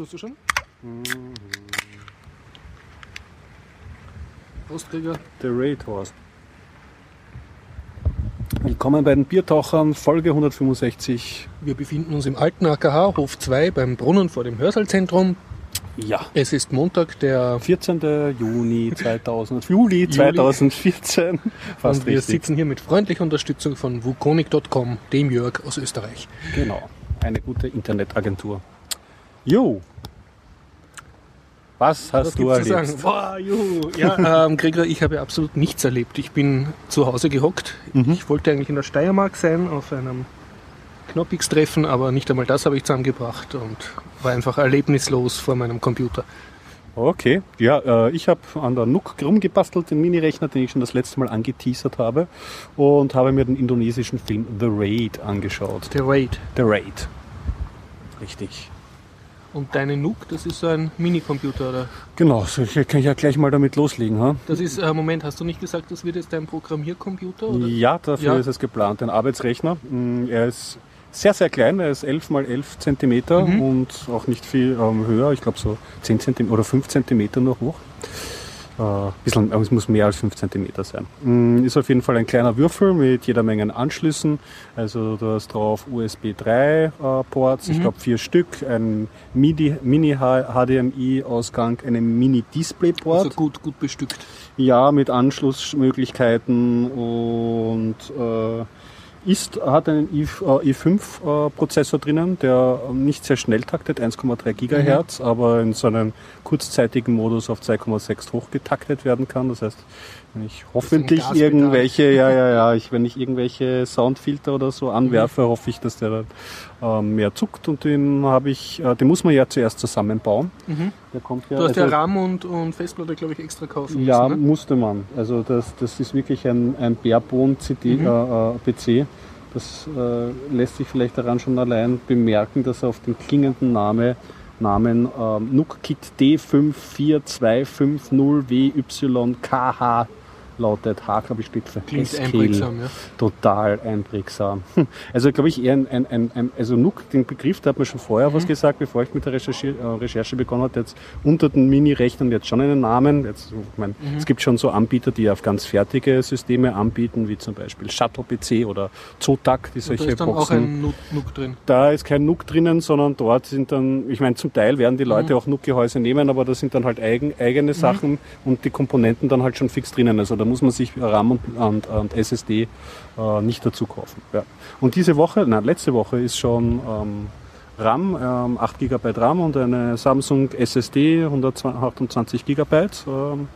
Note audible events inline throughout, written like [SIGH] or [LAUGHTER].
tust du schon? Prostkrieger. The Raid Horst. Willkommen bei den Biertauchern, Folge 165. Wir befinden uns im alten AKH, Hof 2, beim Brunnen vor dem Hörsaalzentrum. Ja. Es ist Montag, der 14. Juni 2000, Juli 2014. Fast und wir richtig. sitzen hier mit freundlicher Unterstützung von wukonik.com, dem Jörg aus Österreich. Genau. Eine gute Internetagentur. Jo. Was hast Was du gibt's zu erlebt? sagen? Boah, juhu. Ja, ähm, Gregor, ich habe absolut nichts erlebt. Ich bin zu Hause gehockt. Mhm. Ich wollte eigentlich in der Steiermark sein, auf einem Knoppix-Treffen, aber nicht einmal das habe ich zusammengebracht und war einfach erlebnislos vor meinem Computer. Okay, ja, äh, ich habe an der NUC rumgebastelt, den Minirechner, den ich schon das letzte Mal angeteasert habe und habe mir den indonesischen Film The Raid angeschaut. Der Raid. The Raid. Richtig. Und deine NUC, das ist so ein Minicomputer, oder? Genau, so ich kann ich ja gleich mal damit loslegen. Ha? Das ist, äh, Moment, hast du nicht gesagt, das wird jetzt dein Programmiercomputer? Oder? Ja, dafür Ja. ist es geplant, ein Arbeitsrechner. Mm, Er ist sehr, sehr klein, er ist 11 mal 11 Zentimeter Mhm. und auch nicht viel ähm, höher, ich glaube so 10 Zentimeter oder 5 Zentimeter nur hoch. Äh, bisschen, es muss mehr als 5 Zentimeter sein. Mm, Ist auf jeden Fall ein kleiner Würfel mit jeder Menge Anschlüssen. Also du hast drauf USB 3 äh, Ports, ich Mhm. glaube vier Stück, ein MIDI, Mini-HDMI-Ausgang, einen Mini-Display-Port. Also gut, gut bestückt. Ja, mit Anschlussmöglichkeiten und äh, ist, hat einen i, äh, i5-Prozessor drinnen, der nicht sehr schnell taktet, 1,3 Gigahertz, aber in so einem kurzzeitigen Modus auf 2,6 hochgetaktet werden kann. Das heißt, wenn ich hoffentlich irgendwelche, ja, ja, ja, ich, wenn ich irgendwelche Soundfilter oder so anwerfe, hoffe ich, dass der ähm, mehr zuckt und den habe ich, äh, den muss man ja zuerst zusammenbauen. Mhm. Der kommt ja, Du hast also- ja RAM und, und Festplatte, glaube ich, extra kaufen ja, müssen. Ne? musste man. Also das, das ist wirklich ein, ein Barebone CD, Mhm. äh, äh, PC. Das äh, lässt sich vielleicht daran schon allein bemerken, dass er auf den klingenden Name, Namen ähm, NUCKit D54250WYKH lautet. H, glaube ich, steht für Klingt einprägsam, ja. Total einprägsam. Hm. Also glaube ich eher ein, ein, ein, ein also NUC, den Begriff, da hat man schon vorher Mhm. was gesagt, bevor ich mit der Recherche, äh, Recherche begonnen habe, jetzt unter den Mini-Rechnern jetzt schon einen Namen. Jetzt, ich mein, Mhm. Es gibt schon so Anbieter, die auf ganz fertige Systeme anbieten, wie zum Beispiel Shuttle PC oder Zotac, die Und solche da ist dann Boxen. auch ein NUC drin. Da ist kein NUC drinnen, sondern dort sind dann, ich meine, zum Teil werden die Leute auch NUC-Gehäuse nehmen, aber da sind dann halt eigen, eigene Sachen und die Komponenten dann halt schon fix drinnen. Also da muss man sich RAM und, und, und SSD äh, nicht dazu kaufen. Ja. Und diese Woche, nein, letzte Woche ist schon ähm, RAM, ähm, 8 GB RAM und eine Samsung SSD 128 GB ähm,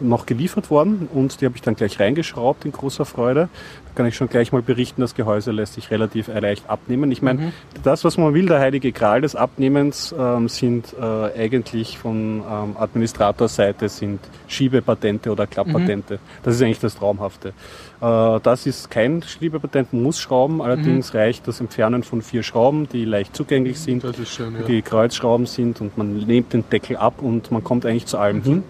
noch geliefert worden und die habe ich dann gleich reingeschraubt in großer Freude. Kann ich schon gleich mal berichten, das Gehäuse lässt sich relativ leicht abnehmen. Ich meine, das, was man will, der heilige Gral des Abnehmens, ähm, sind äh, eigentlich von ähm, Administratorseite sind Schiebepatente oder Klapppatente. Das ist eigentlich das Traumhafte. Äh, das ist kein Schiebepatent, man muss schrauben, allerdings reicht das Entfernen von vier Schrauben, die leicht zugänglich sind schön, ja. die Kreuzschrauben sind und man nimmt den Deckel ab und man kommt eigentlich zu allem hin.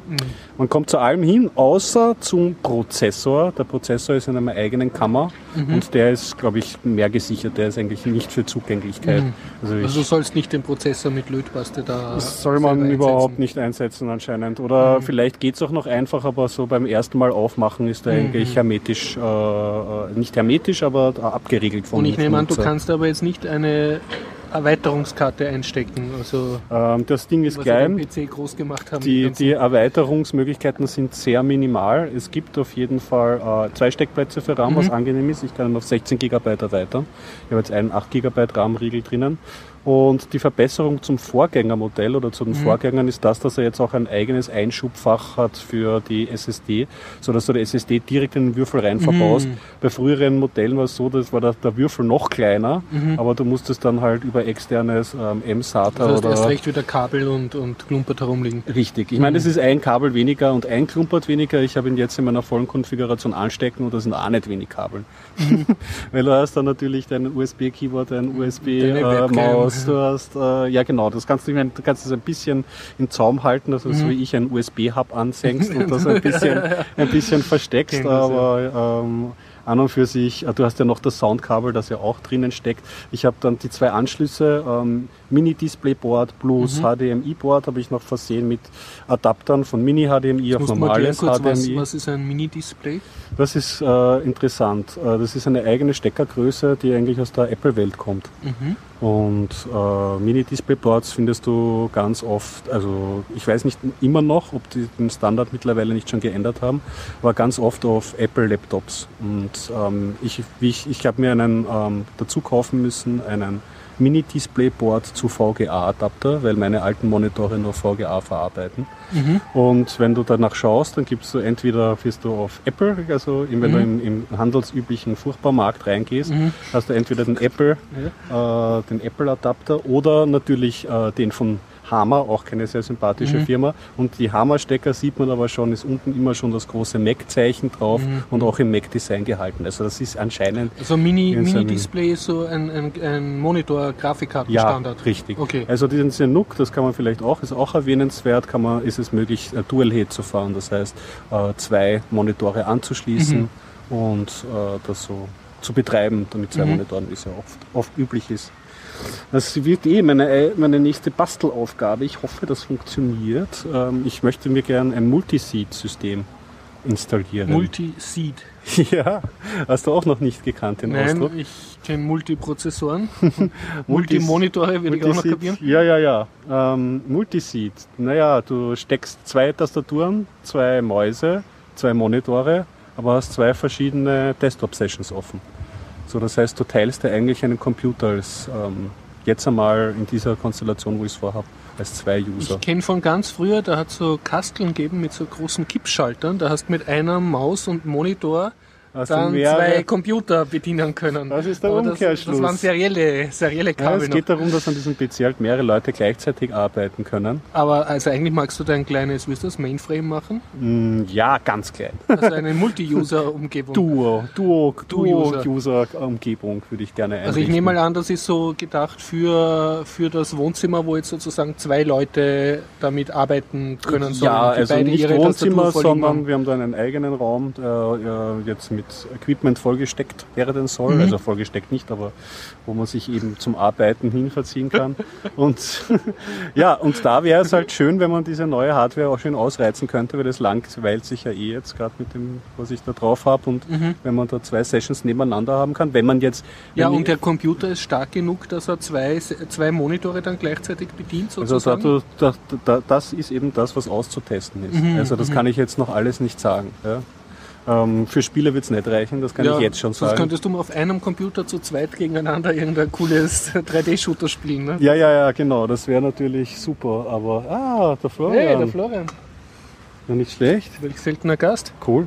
Man kommt zu allem hin, außer zum Prozessor. Der Prozessor ist in einer eigenen Kammer und der ist, glaube ich, mehr gesichert. Der ist eigentlich nicht für Zugänglichkeit. Also, ich, Also du sollst nicht den Prozessor mit Lötpaste da. das soll man selber überhaupt einsetzen. nicht einsetzen anscheinend. Oder vielleicht geht es auch noch einfach, aber so beim ersten Mal aufmachen ist er eigentlich hermetisch, äh, äh, nicht hermetisch, aber äh, abgeriegelt von Und ich nehme an, du kannst aber jetzt nicht eine Erweiterungskarte einstecken, also Ähm, das Ding ist klein. PC groß gemacht haben. Die, ganzen- die Erweiterungsmöglichkeiten sind sehr minimal. Es gibt auf jeden Fall äh, zwei Steckplätze für RAM, was angenehm ist. Ich kann ihn auf 16 GB erweitern. Ich habe jetzt einen 8 GB RAM-Riegel drinnen. Und die Verbesserung zum Vorgängermodell oder zu den Vorgängern ist das, dass er jetzt auch ein eigenes Einschubfach hat für die SSD, sodass du die SSD direkt in den Würfel rein verbaust. Bei früheren Modellen war es so, dass war der, der Würfel noch kleiner, aber du musstest dann halt über externes ähm, M-SATA das heißt, oder erst recht wieder Kabel und, und klumpert herumliegen. Richtig. Ich meine, es ist ein Kabel weniger und ein Klumpert weniger. Ich habe ihn jetzt in meiner vollen Konfiguration anstecken und da sind auch nicht wenig Kabel. [LAUGHS] Weil du hast dann natürlich dein USB-Keyboard, dein USB-Maus, Webcam. du hast, äh, ja genau, das kannst du, ich meine, du kannst es ein bisschen in Zaum halten, dass du so wie ich einen USB-Hub ansenkst und [LAUGHS] das ein bisschen, ein bisschen versteckst, das, aber ähm, an und für sich, äh, du hast ja noch das Soundkabel, das ja auch drinnen steckt. Ich habe dann die zwei Anschlüsse, ähm, Mini-Display-Board plus HDMI-Board habe ich noch versehen mit Adaptern von Mini-HDMI auf normales kurz, was, HDMI. was ist ein Mini-Display? Das ist äh, interessant. Äh, das ist eine eigene Steckergröße, die eigentlich aus der Apple-Welt kommt. Mhm. Und äh, Mini-Display-Boards findest du ganz oft, also ich weiß nicht immer noch, ob die den Standard mittlerweile nicht schon geändert haben, aber ganz oft auf Apple-Laptops. Und ähm, ich, ich, ich habe mir einen ähm, dazu kaufen müssen, einen Mini-Display-Board zu VGA-Adapter, weil meine alten Monitore nur VGA verarbeiten. Mhm. Und wenn du danach schaust, dann gibst du entweder bist du auf Apple, also wenn du im, im handelsüblichen Furchtbarmarkt reingehst, Mhm. hast du entweder den Apple, äh, den Apple Adapter oder natürlich äh, den von Hammer, auch keine sehr sympathische Mhm. Firma. Und die Hammer-Stecker sieht man aber schon, ist unten immer schon das große Mac-Zeichen drauf Mhm. und auch im Mac-Design gehalten. Also das ist anscheinend Also Mini, Mini-Display ist so ein, ein, ein Monitor, Grafikkartenstandard. Ja, richtig. Okay. Also diesen Zenuk, das kann man vielleicht auch, ist auch erwähnenswert, kann man, ist es möglich, äh, Dual-Head zu fahren. Das heißt, äh, zwei Monitore anzuschließen Mhm. und äh, das so zu betreiben, damit zwei Mhm. Monitoren, wie es ja oft, oft üblich ist. Das wird eh meine, meine nächste Bastelaufgabe. Ich hoffe, das funktioniert. Ähm, ich möchte mir gern ein Multiseed-System installieren. Multi-Seed. [LAUGHS] ja, hast du auch noch nicht gekannt, den Nein, Ausdruck? ich kenne Multiprozessoren. [LAUGHS] Multimonitore würde ich auch noch kapieren. Ja, ja, ja. Ähm, Multiseed. Naja, du steckst zwei Tastaturen, zwei Mäuse, zwei Monitore, aber hast zwei verschiedene Desktop-Sessions offen. So, das heißt, du teilst dir eigentlich einen Computer als ähm, jetzt einmal in dieser Konstellation, wo ich es vorhabe, als zwei User. Ich kenne von ganz früher, da hat so Kasteln gegeben mit so großen Kippschaltern. Da hast du mit einer Maus und Monitor Du dann mehrere- zwei Computer bedienen können. Das ist der Aber das, Umkehrschluss. das waren serielle, serielle ja, Kabel es noch. geht darum, dass an diesem PC halt mehrere Leute gleichzeitig arbeiten können. Aber also eigentlich magst du dein kleines, wie ist das, Mainframe machen? Mm, ja, ganz klein. Also eine Multi-User-Umgebung. [LAUGHS] Duo, Duo, Duo-User. Duo-User-Umgebung würde ich gerne einrichten. Also ich nehme mal an, das ist so gedacht für, für das Wohnzimmer, wo jetzt sozusagen zwei Leute damit arbeiten können sollen. Ja, also nicht Wohnzimmer, sondern wir haben da einen eigenen Raum, äh, jetzt mit Equipment vollgesteckt werden soll. Mhm. Also vollgesteckt nicht, aber wo man sich eben zum Arbeiten hin verziehen kann. und [LAUGHS] ja, und da wäre es halt schön, wenn man diese neue Hardware auch schön ausreizen könnte, weil das langweilt sich ja eh jetzt gerade mit dem, was ich da drauf habe. Und wenn man da zwei Sessions nebeneinander haben kann, wenn man jetzt Ja, und der Computer ist stark genug, dass er zwei, zwei Monitore dann gleichzeitig bedient Also sozusagen. da, da, da, das ist eben das, was auszutesten ist. Mhm, also das kann ich jetzt noch alles nicht sagen. Ja. Ähm, für Spiele wird es nicht reichen, das kann ich jetzt schon sonst sagen. könntest du mal auf einem Computer zu zweit gegeneinander irgendein cooles [LAUGHS] 3D-Shooter spielen. Ne? Ja, ja, ja, genau, das wäre natürlich super. Aber, ah, der Florian, Hey, der Florian, ja, nicht schlecht. welch seltener Gast. Cool.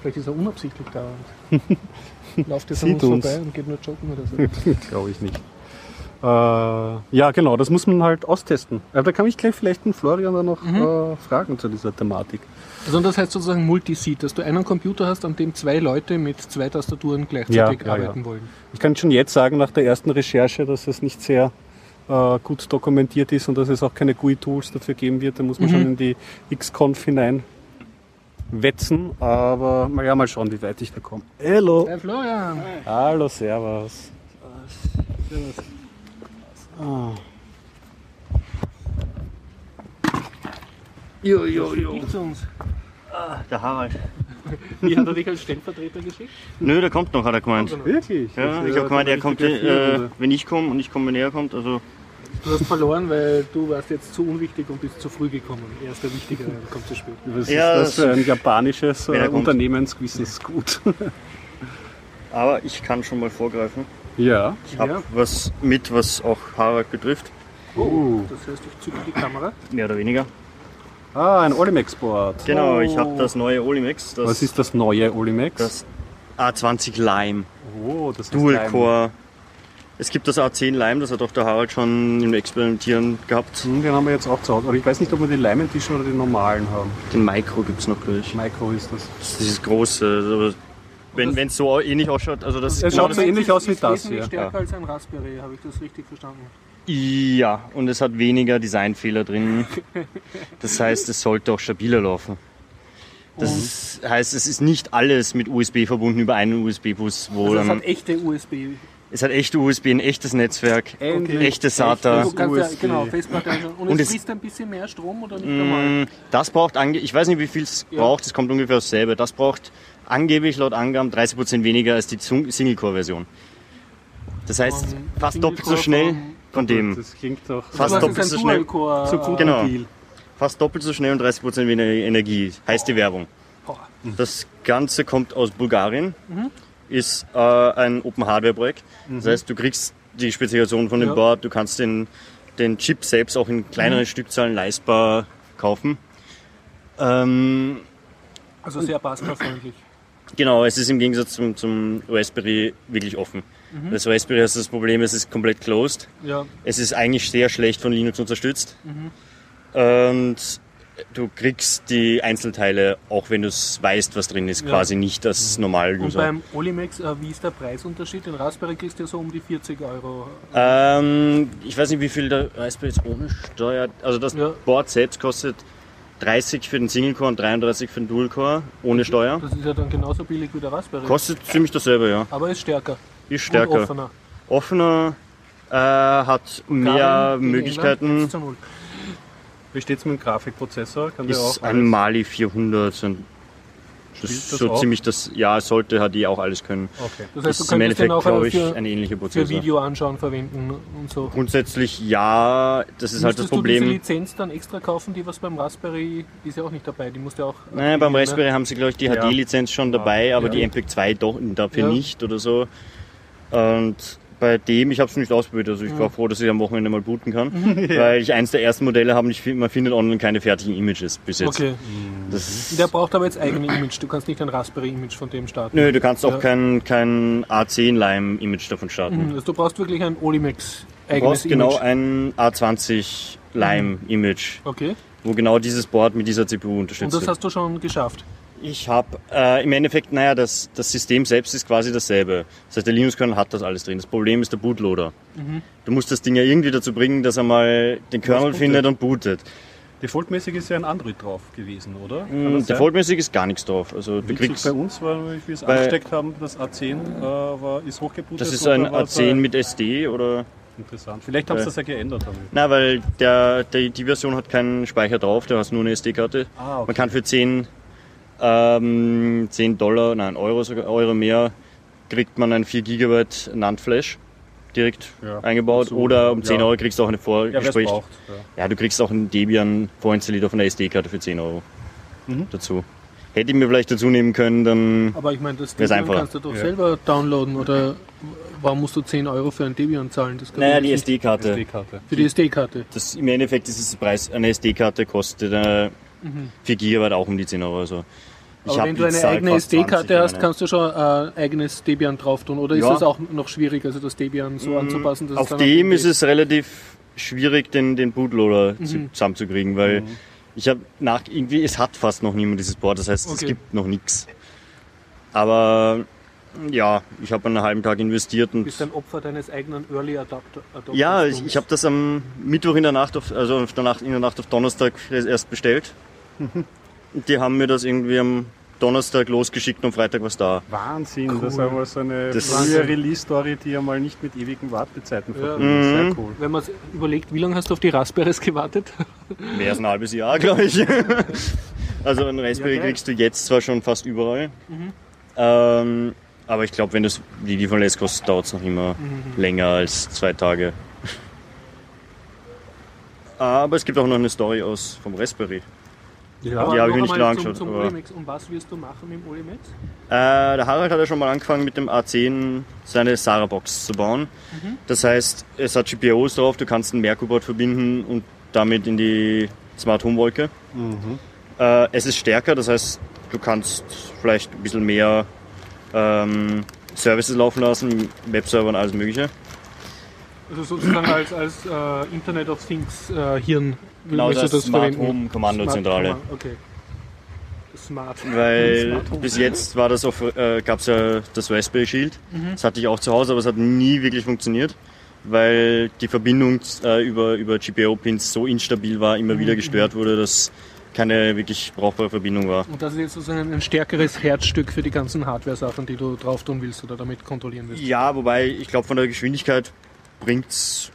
Vielleicht ist er unabsichtlich da und [LAUGHS] läuft jetzt an uns uns. vorbei und geht nur joggen oder so. [LAUGHS] Glaube ich nicht. Äh, ja, genau, das muss man halt austesten. Aber da kann ich gleich vielleicht den Florian dann noch Mhm. äh, fragen zu dieser Thematik. Also das heißt sozusagen Multiseat, dass du einen Computer hast, an dem zwei Leute mit zwei Tastaturen gleichzeitig Ja, ja, arbeiten ja. wollen. Ich kann schon jetzt sagen, nach der ersten Recherche, dass es nicht sehr äh, gut dokumentiert ist und dass es auch keine GUI-Tools dafür geben wird. Da muss man Mhm. schon in die XConf hinein wetzen. Aber ja, mal schauen, wie weit ich da komme. Hallo. Hey Florian! Hallo, Servus. Ah. Jo, jo, jo. Zu uns. Der Harald. [LAUGHS] Wie hat er dich als Stellvertreter geschickt? Nö, der kommt noch, hat er gemeint. Wirklich? Ja, ich habe gemeint, er kommt, äh, wenn ich komme und ich komme, wenn er kommt. Also Du hast verloren, weil du warst jetzt zu unwichtig und bist zu früh gekommen. Er ist der Wichtigere und kommt zu spät. Was Ja, ist das für ein japanisches äh. Unternehmensgewissensgut? Aber ich kann schon mal vorgreifen. Ja. Ich habe Ja. was mit, was auch Harald betrifft. Oh. Das heißt, ich zücke die Kamera. Mehr oder weniger. Ah, ein Olimex-Board. Genau, oh. ich habe das neue Olimex. Das, Was ist das neue Olimex? das A20 Lime. oh, das ist Dual Lime. Core. Es gibt das A10 Lime, das hat auch der Harald schon im Experimentieren gehabt. Hm, Den haben wir jetzt auch zu Hause. Aber ich weiß nicht, ob wir den Leimentischen oder den normalen haben. Den Micro gibt es noch, glaube ich. Micro ist das. Das ist das große. Wenn es so ähnlich ausschaut, also das Es schaut so ähnlich aus wie ist das hier. stärker als ein Raspberry, habe ich das richtig verstanden? Ja, und es hat weniger Designfehler drin. [LAUGHS] Das heißt, es sollte auch stabiler laufen. Das heißt, es ist nicht alles mit USB verbunden über einen USB-Bus, wo Also es hat echte USB. Es hat echte USB, ein echtes Netzwerk, Endlich echte SATA. Ja, USB. genau, Festplatte anschauen. Und, Und es fließt ein bisschen mehr Strom oder nicht normal? Mm, Das braucht, ange ich weiß nicht, wie viel es Ja. braucht, es kommt ungefähr dasselbe. Das braucht angeblich laut Angaben 30% weniger als die Single-Core-Version. Das heißt, Von fast doppelt so schnell von- von dem. Das klingt doch Fast doppelt so schnell. So gut Genau. Fast doppelt so schnell und 30% weniger Energie, heißt die Werbung. Das Ganze kommt aus Bulgarien, Mhm. Ist äh, ein Open Hardware Projekt. Das heißt, du kriegst die Spezifikation von dem Ja. Board, du kannst den, den Chip selbst auch in kleineren Mhm. Stückzahlen leistbar kaufen. Ähm, Also sehr Pascal-freundlich. genau, es ist im Gegensatz zum, zum Raspberry wirklich offen. Mhm. Das Raspberry hat das Problem, es ist komplett closed. Ja, Es ist eigentlich sehr schlecht von Linux unterstützt. Mhm. Und du kriegst die Einzelteile, auch wenn du weißt, was drin ist, Ja. Mhm. quasi nicht als normal und User. beim Olimex, äh, wie ist der Preisunterschied? Den Raspberry kriegst du ja so um die 40 Euro. Ähm, ich weiß nicht, wie viel der Raspberry jetzt ohne Steuer. Also das Ja. Board selbst kostet 30 für den Single Core und 33 für den Dual Core ohne Steuer. Das ist ja dann genauso billig wie der Raspberry. Kostet ziemlich dasselbe, ja. aber ist stärker. Ist stärker. Und offener. Offener, äh, hat mehr gegen Möglichkeiten. Wie steht es mit dem Grafikprozessor? Kann Ist auch ein Mali 400. so ein- Das ist so auch? ziemlich das, ja, sollte HD auch alles können. Okay. Das heißt, ist du im könntest den Endeffekt, auch glaube ich, für, ein ähnlicher für Prozessor. Video anschauen verwenden und so. Grundsätzlich ja, das ist halt das Müsstest du diese Problem. Lizenz dann extra kaufen, die was beim Raspberry die ist ja auch nicht dabei. Die musst du auch. Nein, beim Raspberry haben sie, glaube ich, die Ja. HD-Lizenz schon dabei, aber Ja. die MPEG 2 doch, dafür Ja. nicht oder so. Und bei dem, ich habe es nicht ausprobiert, also ich Mhm. war froh, dass ich am Wochenende mal booten kann, [LAUGHS] weil ich eins der ersten Modelle habe, ich man findet online keine fertigen Images bis jetzt. Okay. Der braucht aber jetzt eigene Image. Du kannst nicht ein Raspberry-Image von dem starten. Nö, du kannst auch Ja. kein, kein A10-Lime-Image davon starten. Mhm, Also du brauchst wirklich ein Olimex Du eigenes brauchst genau ein A20 Lime-Image, Okay. wo genau dieses Board mit dieser CPU Und unterstützt das wird. hast du schon geschafft. Ich habe äh, im Endeffekt, naja, das, das System selbst ist quasi dasselbe. Das heißt, der Linux-Kernel hat das alles drin. Das Problem ist der Bootloader. Mhm. Du musst das Ding ja irgendwie dazu bringen, dass er mal den Kernel findet und bootet. Defaultmäßig ist ja ein Android drauf gewesen, oder? Mm? Defaultmäßig ist gar nichts drauf. Also du Witzig, kriegst, bei uns wie wir es angesteckt haben, das A10 äh, war, ist hochgebootet. das ist ein da war es, A10 äh, mit SD oder... Interessant. Vielleicht haben sie Äh. das ja geändert damit. Na, weil der, der, die Version hat keinen Speicher drauf, der hat nur eine SD-Karte. Ah, okay. Man kann für 10, ähm, 10 Dollar, nein, Euro, sogar, Euro mehr, kriegt man ein 4 GB NAND-Flash direkt Ja. eingebaut. So, oder um 10 ja. Euro kriegst du auch eine Vorgespräch. Ja. Ja, du kriegst auch einen Debian vorinstalliert auf einer SD-Karte für 10 Euro Mhm. dazu. Hätte ich mir vielleicht dazu nehmen können, dann. Aber ich meine, das Debian einfacher. kannst du doch Ja. selber downloaden oder warum musst du 10 Euro für ein Debian zahlen? Das Naja, die nicht. SD-Karte. SD-Karte. Für die SD-Karte. Das, Im Endeffekt ist es der Preis, eine SD-Karte kostet äh, 4 GB auch um die 10 Euro. Also ich Aber wenn du eine eigene fast 20 SD-Karte hast, kannst du schon ein eigenes Debian drauf tun. Oder ist Ja. das auch noch schwierig, also das Debian so anzupassen? Dass Auf dann dem ist es relativ schwierig, den, den Bootloader Mhm. zusammenzukriegen, weil ich habe nach irgendwie, es hat fast noch niemand dieses Board, das heißt, es Okay. gibt noch nichts. Aber ja, ich habe einen halben Tag investiert Du und bist ein Opfer deines eigenen Early Adapter. Adopters ja, ich, ich habe das am Mittwoch in der Nacht, auf, also auf der Nacht, in der Nacht auf Donnerstag erst bestellt. Die haben mir das irgendwie am Donnerstag losgeschickt und am Freitag war es da. Wahnsinn, Cool. das ist aber so eine Das- frühe Release-Story, die ja mal nicht mit ewigen Wartezeiten Ja. verbunden ist. Mhm. Sehr cool. Wenn man sich überlegt, wie lange hast du auf die Raspberries gewartet? Mehr als ein halbes Jahr, glaube ich. [LAUGHS] Also ein Raspberry Ja, geil. kriegst du jetzt zwar schon fast überall. Ähm, aber ich glaube, wenn das die liefern lässt, kostet, dauert es noch immer länger als zwei Tage. [LAUGHS] Aber es gibt auch noch eine Story aus vom Raspberry. Ja, die habe ich mir nicht genau zum, angeschaut, zum aber- Olimex. Und was wirst du machen mit dem Olimex? Äh, der Harald hat ja schon mal angefangen mit dem A10 seine Sarah-Box zu bauen. Das heißt, es hat GPIOs drauf, du kannst ein Merkur-Board verbinden und damit in die Smart Home Wolke. Äh, es ist stärker, das heißt, du kannst vielleicht ein bisschen mehr ähm, Services laufen lassen, Webserver und alles mögliche. Also sozusagen als, als äh, Internet of Things äh, Hirn Du das Smart verwenden? Home Kommandozentrale. Smart Home, Okay. Smart. Weil Smart bis jetzt war das auf, äh, gab es ja das Raspberry Shield. Das hatte ich auch zu Hause, aber es hat nie wirklich funktioniert, weil die Verbindung äh, über, über GPIO-Pins so instabil war, immer wieder gestört wurde, dass keine wirklich brauchbare Verbindung war. Und das ist jetzt sozusagen ein stärkeres Herzstück für die ganzen Hardware-Sachen, die du drauf tun willst oder damit kontrollieren willst. Ja, wobei ich glaube, von der Geschwindigkeit bringt's.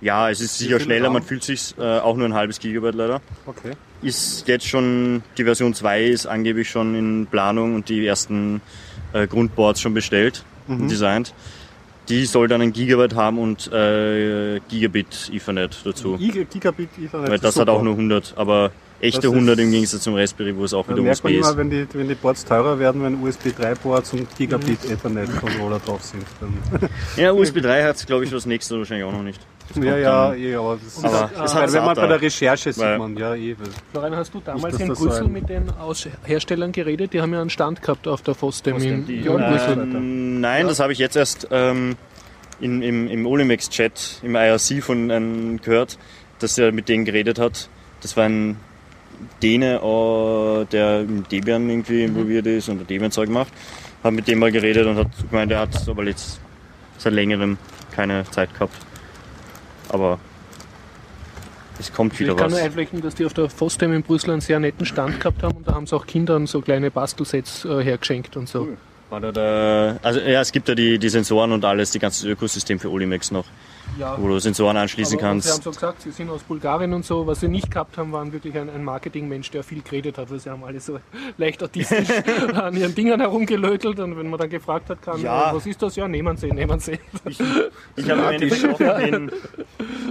Ja, es ist sicher schneller, man fühlt sich äh, auch nur ein halbes Gigabyte leider. Okay. Ist jetzt schon, die Version 2 ist angeblich schon in Planung und die ersten äh, Grundboards schon bestellt und designt. Die soll dann ein Gigabyte haben und äh, Gigabit Ethernet dazu. I- Gigabit Ethernet. Weil das hat auch nur 100, aber echte Das ist- 100 im Gegensatz zum Raspberry, wo es auch wieder USB man immer, ist. wenn die, wenn die Boards teurer werden, wenn USB 3-Boards und Gigabit Ethernet-Controller drauf sind. Dann Ja, USB 3 hat glaube ich das nächste wahrscheinlich auch noch nicht. Ja, ja, eh, aber das Aber ist, es weil hat wenn man bei der Recherche sieht man, ja, eh. Florian, hast du damals in das Brüssel mit den Aus Herstellern geredet? Die haben ja einen Stand gehabt auf der FOSDEM in, ja, Brüssel. ähm, nein, das habe ich jetzt erst ähm, in, im, im Olimex-Chat, im IRC von einem gehört, dass er mit denen geredet hat. Das war ein Däne, äh, der im Debian irgendwie involviert ist und Debian-Zeug macht. Hat mit dem mal geredet und hat gemeint, er hat aber jetzt seit längerem keine Zeit gehabt. Aber es kommt wieder Ich kann nur was. einflechten, dass die auf der FOSDEM in Brüssel einen sehr netten Stand gehabt haben und da haben sie auch Kindern so kleine Bastelsets äh, hergeschenkt und so. War da der, also ja, es gibt ja die, die Sensoren und alles, die ganze Ökosystem für Olimex noch, Ja, wo du Sensoren anschließen aber und Sie haben kannst. so gesagt, sie sind aus Bulgarien und so. Was sie nicht gehabt haben, waren wirklich ein, ein Marketingmensch, der viel geredet hat, weil sie haben alle so [LAUGHS] leicht autistisch [LAUGHS] an ihren Dingern herumgelötelt und wenn man dann gefragt hat, kann, Ja. äh, was ist das? Ja, nehmen Sie, nehmen Sie. Ich habe im Endeffekt auch mit denen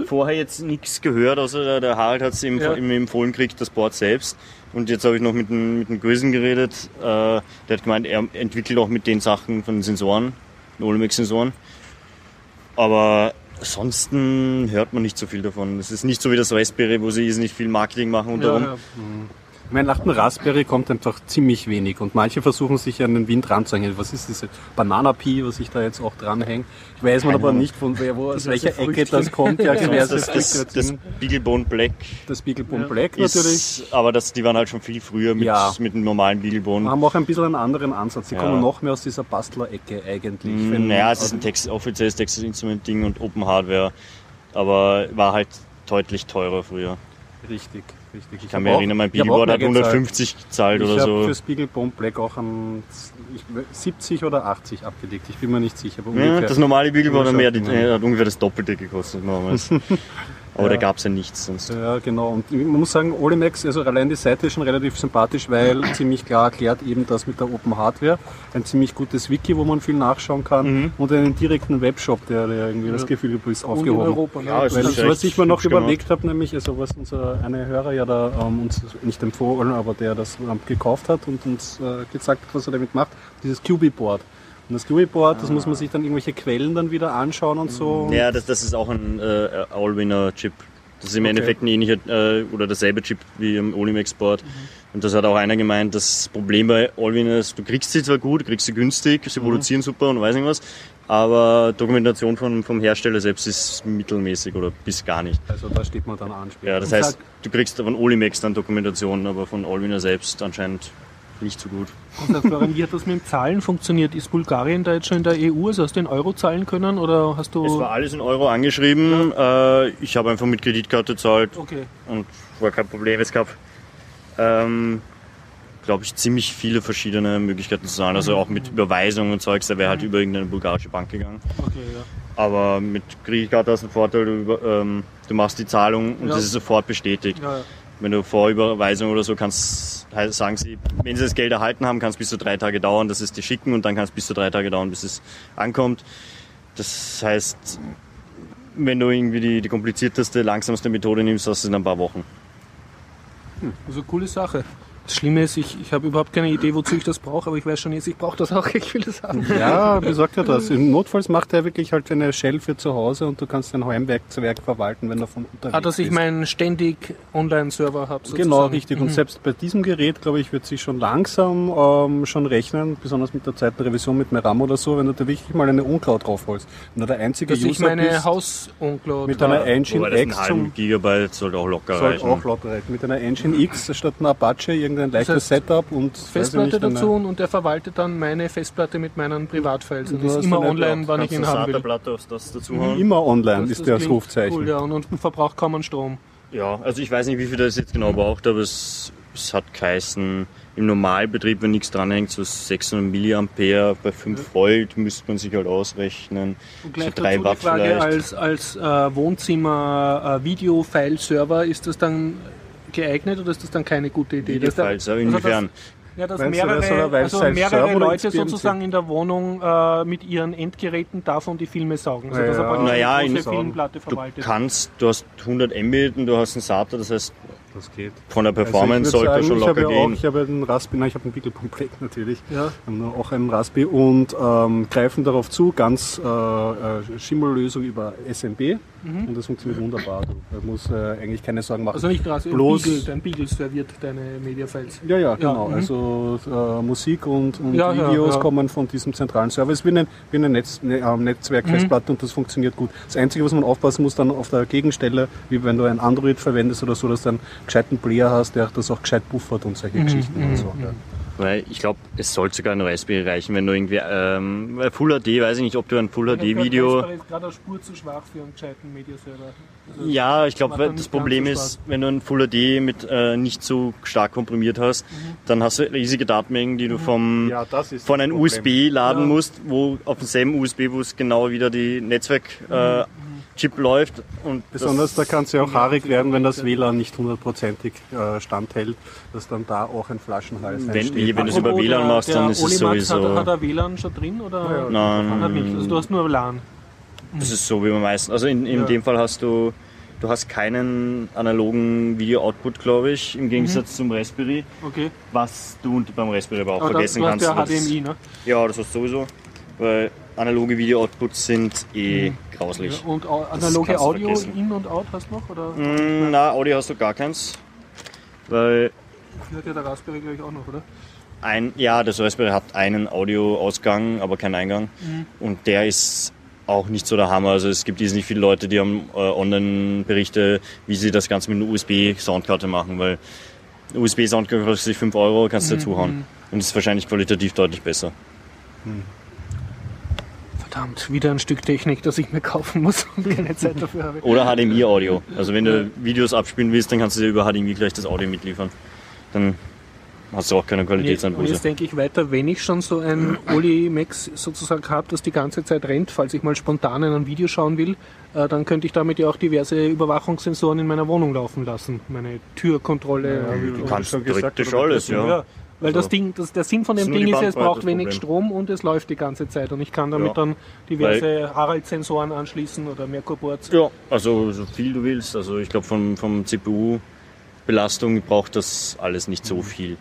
vorher jetzt nichts gehört, außer der, Harald hat es ihm, Ja. empfohlen gekriegt, das Board selbst. Und jetzt habe ich noch mit dem, mit dem Größen geredet. Äh, der hat gemeint, er entwickelt auch mit den Sachen von den Sensoren, den Olimex-Sensoren. Aber ansonsten hört man nicht so viel davon. Es ist nicht so wie das Raspberry, wo sie nicht viel Marketing machen und Ja, darum. ja. Ich meine, nach dem Raspberry kommt einfach ziemlich wenig und manche versuchen sich an den Wind ranzuhängen. Was ist diese Banana-Pi, was ich da jetzt auch dranhänge? Ich weiß man aber nicht, von wer, wo, aus welcher Ecke das kommt. Ja, Das, diverse das, das, das. Beaglebone Black das Beaglebone Ja. Black natürlich. ist, aber das, die waren halt schon viel früher mit, Ja. mit dem normalen Beaglebone. haben auch ein bisschen einen anderen Ansatz. Die Ja. kommen noch mehr aus dieser Bastler-Ecke eigentlich. Mm, Naja, es ist ein Text, offizielles Texas Instrument Ding und Open Hardware, aber war halt deutlich teurer früher. Richtig, richtig. Ich kann mich erinnern, mein Billboard hat mehr gezahlt. 150 gezahlt Ich oder habe so. für Spiegelbomb Black auch an ich, 70 oder 80 abgelegt. Ich bin mir nicht sicher. Aber Ja, ungefähr. das normale Billboard hat, mehr, die, Ja. äh, hat ungefähr das Doppelte gekostet damals. [LAUGHS] aber da gab es ja nichts sonst. Ja, genau. Und man muss sagen, Olimex, also allein die Seite ist schon relativ sympathisch, weil ziemlich klar erklärt eben das mit der Open Hardware. Ein ziemlich gutes Wiki, wo man viel nachschauen kann Mhm. und einen direkten Webshop, der, der irgendwie das Gefühl du bist Und in aufgehoben. Europa. Ne? Ja, Weil ist das, was ich mir noch überlegt habe, nämlich, also was unser eine Hörer ja da ähm, uns nicht empfohlen, aber der das ähm, gekauft hat und uns äh, gesagt hat, was er damit macht, dieses QB-Board. Und das QB-Board, das muss man sich dann irgendwelche Quellen dann wieder anschauen und so. Ja, das, das ist auch ein äh, Allwinner-Chip. Das ist im Okay. Endeffekt ein ähnlicher äh, oder derselbe Chip wie im Olimex-Board. Und das hat auch einer gemeint, das Problem bei Allwinner ist, du kriegst sie zwar gut, du kriegst sie günstig, sie produzieren super und weiß nicht was, aber Dokumentation von, vom Hersteller selbst ist mittelmäßig oder bis gar nicht. Also da steht man dann an. später. Ja, das Und heißt, du kriegst von Olimex dann Dokumentation, aber von Allwinner selbst anscheinend nicht so gut. Und sag, Florian, wie hat das mit dem Zahlen funktioniert? Ist Bulgarien da jetzt schon in der EU? Also hast du in Euro zahlen können oder hast du. Es war alles in Euro angeschrieben. Äh, ich habe einfach mit Kreditkarte gezahlt okay. und war kein Problem. Es gab, ähm, glaube ich, ziemlich viele verschiedene Möglichkeiten zu zahlen. Also auch mit Überweisung und Zeugs, da wäre halt über irgendeine bulgarische Bank gegangen. okay ja. Aber mit Kreditkarte hast du einen Vorteil, du, ähm, du machst die Zahlung und Ja. das ist sofort bestätigt. Ja, ja. Wenn du vor Überweisung oder so kannst, sagen sie, wenn sie das Geld erhalten haben, kann es bis zu drei Tage dauern, dass es dir schicken und dann kann es bis zu drei Tage dauern, bis es ankommt. Das heißt, wenn du irgendwie die, die komplizierteste, langsamste Methode nimmst, hast du es in ein paar Wochen. Also coole Sache. Das Schlimme ist, ich, ich habe überhaupt keine Idee, wozu ich das brauche, aber ich weiß schon jetzt, ich brauche das auch, ich will das haben. Ja, besorgt er das. Im Notfalls macht er wirklich halt eine Shell für zu Hause und du kannst dein Heimwerkzeug verwalten, wenn er von unterwegs Ah, dass ich meinen ständig Online-Server habe. Genau, richtig. Und selbst bei diesem Gerät, glaube ich, wird sich schon langsam ähm, schon rechnen, besonders mit der zweiten Revision mit Meram oder so, wenn du da wirklich mal eine Uncloud draufholst. Wenn du der einzige Dass ich User meine bist, Haus-Uncloud mit einer. Engine Wobei X halben zum Gigabyte sollte auch locker soll reichen. auch laut reichen. Mit einer Engine X statt einer Apache irgendein leichtes heißt, Setup und Festplatte nicht, dazu und der verwaltet dann meine Festplatte mit meinen Privatfiles. Und ist immer online, wann ich ihn haben will. Auf das dazu Wie hauen? immer online Das- ist das das Rufzeichen. Cool, ja, und, und verbraucht kaum einen Strom. Ja, also ich weiß nicht, wie viel das jetzt genau braucht, aber es es hat geheißen, im Normalbetrieb, wenn nichts dranhängt, so 600 Milliampere bei 5 Volt müsste man sich halt ausrechnen. Und gleich so 3 dazu Watt Frage, vielleicht. als, als äh, Wohnzimmer-Video-File-Server, ist das dann geeignet oder ist das dann keine gute Idee? Videofiles, aber also inwiefern? Das, ja, dass Meinst das mehrere, es also als mehrere Leute sozusagen in der Wohnung äh, mit ihren Endgeräten davon die Filme saugen. Also, Ja, dass Naja, eine große Filmplatte Du kannst, du hast 100 Mbit und du hast einen SATA, das heißt, Das geht. von der Performance Also ich würd sollte sagen, schon ich habe locker auch, gehen. ich habe einen Raspberry, nein, ich habe einen Wickelpunkt natürlich. Ja. auch einen Raspberry und ähm, greifen darauf zu, ganz äh, äh, Schimmelösung über SMB und das funktioniert wunderbar. Du musst äh, eigentlich keine Sorgen machen. Also nicht Raspberry, Bloß- Beagle, dein Beagle serviert deine Mediafiles. ja, ja, genau. mhm. Also äh, Musik und, und Ja, ja, Videos ja. kommen von diesem zentralen Server. Es ist wie eine, wie Netz, ne, äh, Netzwerkfestplatte und das funktioniert gut. Das Einzige, was man aufpassen muss, dann auf der Gegenstelle, wie wenn du ein Android verwendest oder so, dass du einen gescheiten Player hast, der das auch gescheit buffert und solche Geschichten und so. Weil ich glaube, es sollte sogar ein Raspberry reichen, wenn du irgendwie, ähm, weil Full HD, weiß ich nicht, ob du ein Full HD Video. Raspberry ist gerade eine Spur zu schwach für einen gescheiten Mediaserver. Also, Ja, ich glaube, das Problem so ist, wenn du ein Full HD mit äh, nicht so stark komprimiert hast, dann hast du riesige Datenmengen, die du vom Ja, das ist von einem. USB laden Ja. musst, wo auf demselben USB-Bus genau wieder die Netzwerk-Chip läuft. Und Besonders da das, kann es ja auch haarig werden, wenn das WLAN nicht hundertprozentig äh, standhält, dass dann da auch ein Flaschenhals Wenn- entsteht. wenn du es über Apropos, WLAN machst, der dann ist es Olimax sowieso- Hat, hat er WLAN schon drin oder? Nein. Hat nicht. Also du hast nur LAN. das ist so wie man meistens. Also in, in Ja. dem Fall hast du, du hast keinen analogen Video-Output, glaube ich, im Gegensatz zum Raspberry, Okay. was du beim Raspberry aber auch Aber vergessen du hast kannst. ja weil das- HDMI, ne? Ja, das hast du sowieso. Weil analoge Video-Outputs sind eh grauslich. Ja, und analoge Audio vergessen. in und out hast du noch? Oder? Mm, na, Audio hast du gar keins. Weil Hat ja der Raspberry glaube ich auch noch, oder? ein, ja, das Raspberry hat einen Audioausgang, aber keinen Eingang. Und der ist auch nicht so der Hammer. Also es gibt nicht viele Leute, die haben äh, Online-Berichte, wie sie das Ganze mit einer USB-Soundkarte machen, weil eine USB-Soundkarte kostet sich 5 Euro, kannst du dazuhauen. Und ist wahrscheinlich qualitativ deutlich besser. Verdammt, wieder ein Stück Technik, das ich mir kaufen muss und [LAUGHS] keine Zeit dafür habe. Oder HDMI-Audio. Also wenn du Videos abspielen willst, dann kannst du dir über HDMI gleich das Audio mitliefern. Dann hast du auch keine Nee, und Qualitätseinbuße. jetzt denke ich weiter, wenn ich schon so ein Oli-Max sozusagen habe, das die ganze Zeit rennt, falls ich mal spontan ein Video schauen will, äh, dann könnte ich damit ja auch diverse Überwachungssensoren in meiner Wohnung laufen lassen. Meine Türkontrolle. und- Du und- kannst schon gesagt, theoretisch alles, ja. Ja, weil das Also, Ding, das, der Sinn von dem Ding ist, ja, es braucht das wenig Problem. Strom und es läuft die ganze Zeit. Und ich kann damit Ja. dann diverse Harald-Sensoren anschließen oder Merkur-Boards. Ja, also so viel du willst. Also ich glaube vom, vom CPU-Belastung braucht das alles nicht so viel.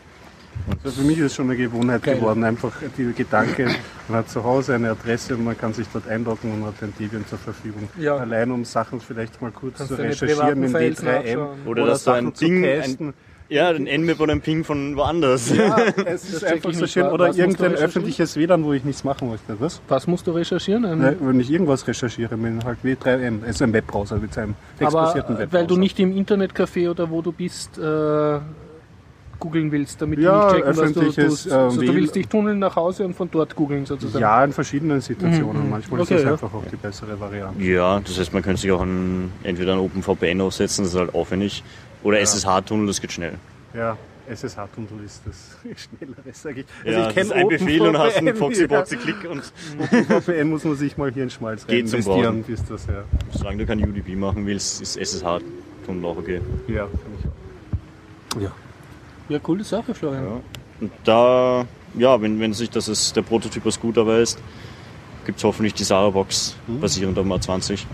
Also für mich ist es schon eine Gewohnheit Geil. geworden, einfach die Gedanke, man hat zu Hause eine Adresse und man kann sich dort einloggen und hat den Debian zur Verfügung. Ja. Allein um Sachen vielleicht mal kurz Kannst zu recherchieren in privaten Files D3M nachschauen. Oder dass du ein zu Ding- testen. Ja, den Nmap oder einen Ping von woanders. Ja, [LAUGHS] es ist einfach so schön. Oder du irgendein öffentliches WLAN, wo ich nichts machen möchte. Was? Was musst du recherchieren? Ein, Ne, wenn ich irgendwas recherchiere, mit halt W3M, also ein Webbrowser mit seinem textbasierten aber äh, Webbrowser. weil du nicht im Internetcafé oder wo du bist, äh, googeln willst, damit Ja, die nicht checken, was du öffentliches, tust. äh, Also du Mail- willst dich tunneln nach Hause und von dort googeln sozusagen. Ja, in verschiedenen Situationen. Mhm. Manchmal Okay, ist das ja. einfach auch die bessere Variante. Ja, das heißt, man könnte sich auch ein, entweder ein OpenVPN aufsetzen, das ist halt aufwendig, oder SSH-Tunnel, das geht schnell. Ja, SSH-Tunnel ist das [LAUGHS] Schnellere, sage ich. ja, ich das ist ein Befehl und hast einen Foxy-Boxy-Klick und [LAUGHS] Ja. VPN muss man sich mal hier in Schmalz rein Geht zum investieren, bis das ja. solange du kein UDP machen willst, ist SSH-Tunnel auch okay. Ja, finde ich auch. Ja. Ja, coole Sache, Florian. Ja. Und da, ja, wenn, wenn sich das ist, der Prototyp als gut erweist, gibt es hoffentlich die Sarah-Box basierend auf dem A20.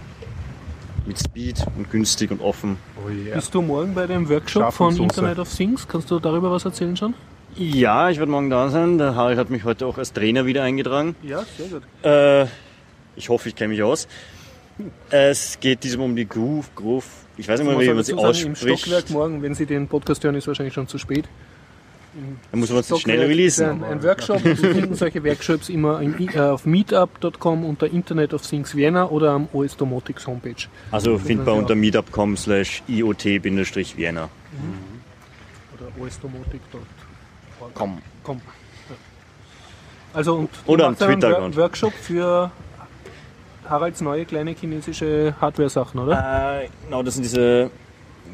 Mit Speed und günstig und offen. Oh yeah. Bist du morgen bei dem Workshop Scharf von. Internet of Things? Kannst du darüber was erzählen schon? Ja, ich werde morgen da sein. Der Harald hat mich heute auch als Trainer wieder eingetragen. Ja, sehr gut. Äh, ich hoffe, ich kenne mich aus. Es geht diesmal um die Groove, Groove. Ich weiß nicht mal, wie man sie Im ausspricht. Stockwerk morgen, wenn Sie den Podcast hören, ist wahrscheinlich schon zu spät. Da muss man es schnell Stockwerk ist releasen. Ein, ein Workshop. Sie finden solche Workshops immer im, äh, auf meetup.com unter Internet of Things Vienna oder am OS Domotics Homepage. Also findbar unter meetup.com slash iot-vienna. Oder osdomotic.com. Komm. Also und Oder am einen Twitter-Account. Wor- Workshop für Haralds neue kleine chinesische Hardware-Sachen, oder? Äh, genau, das sind diese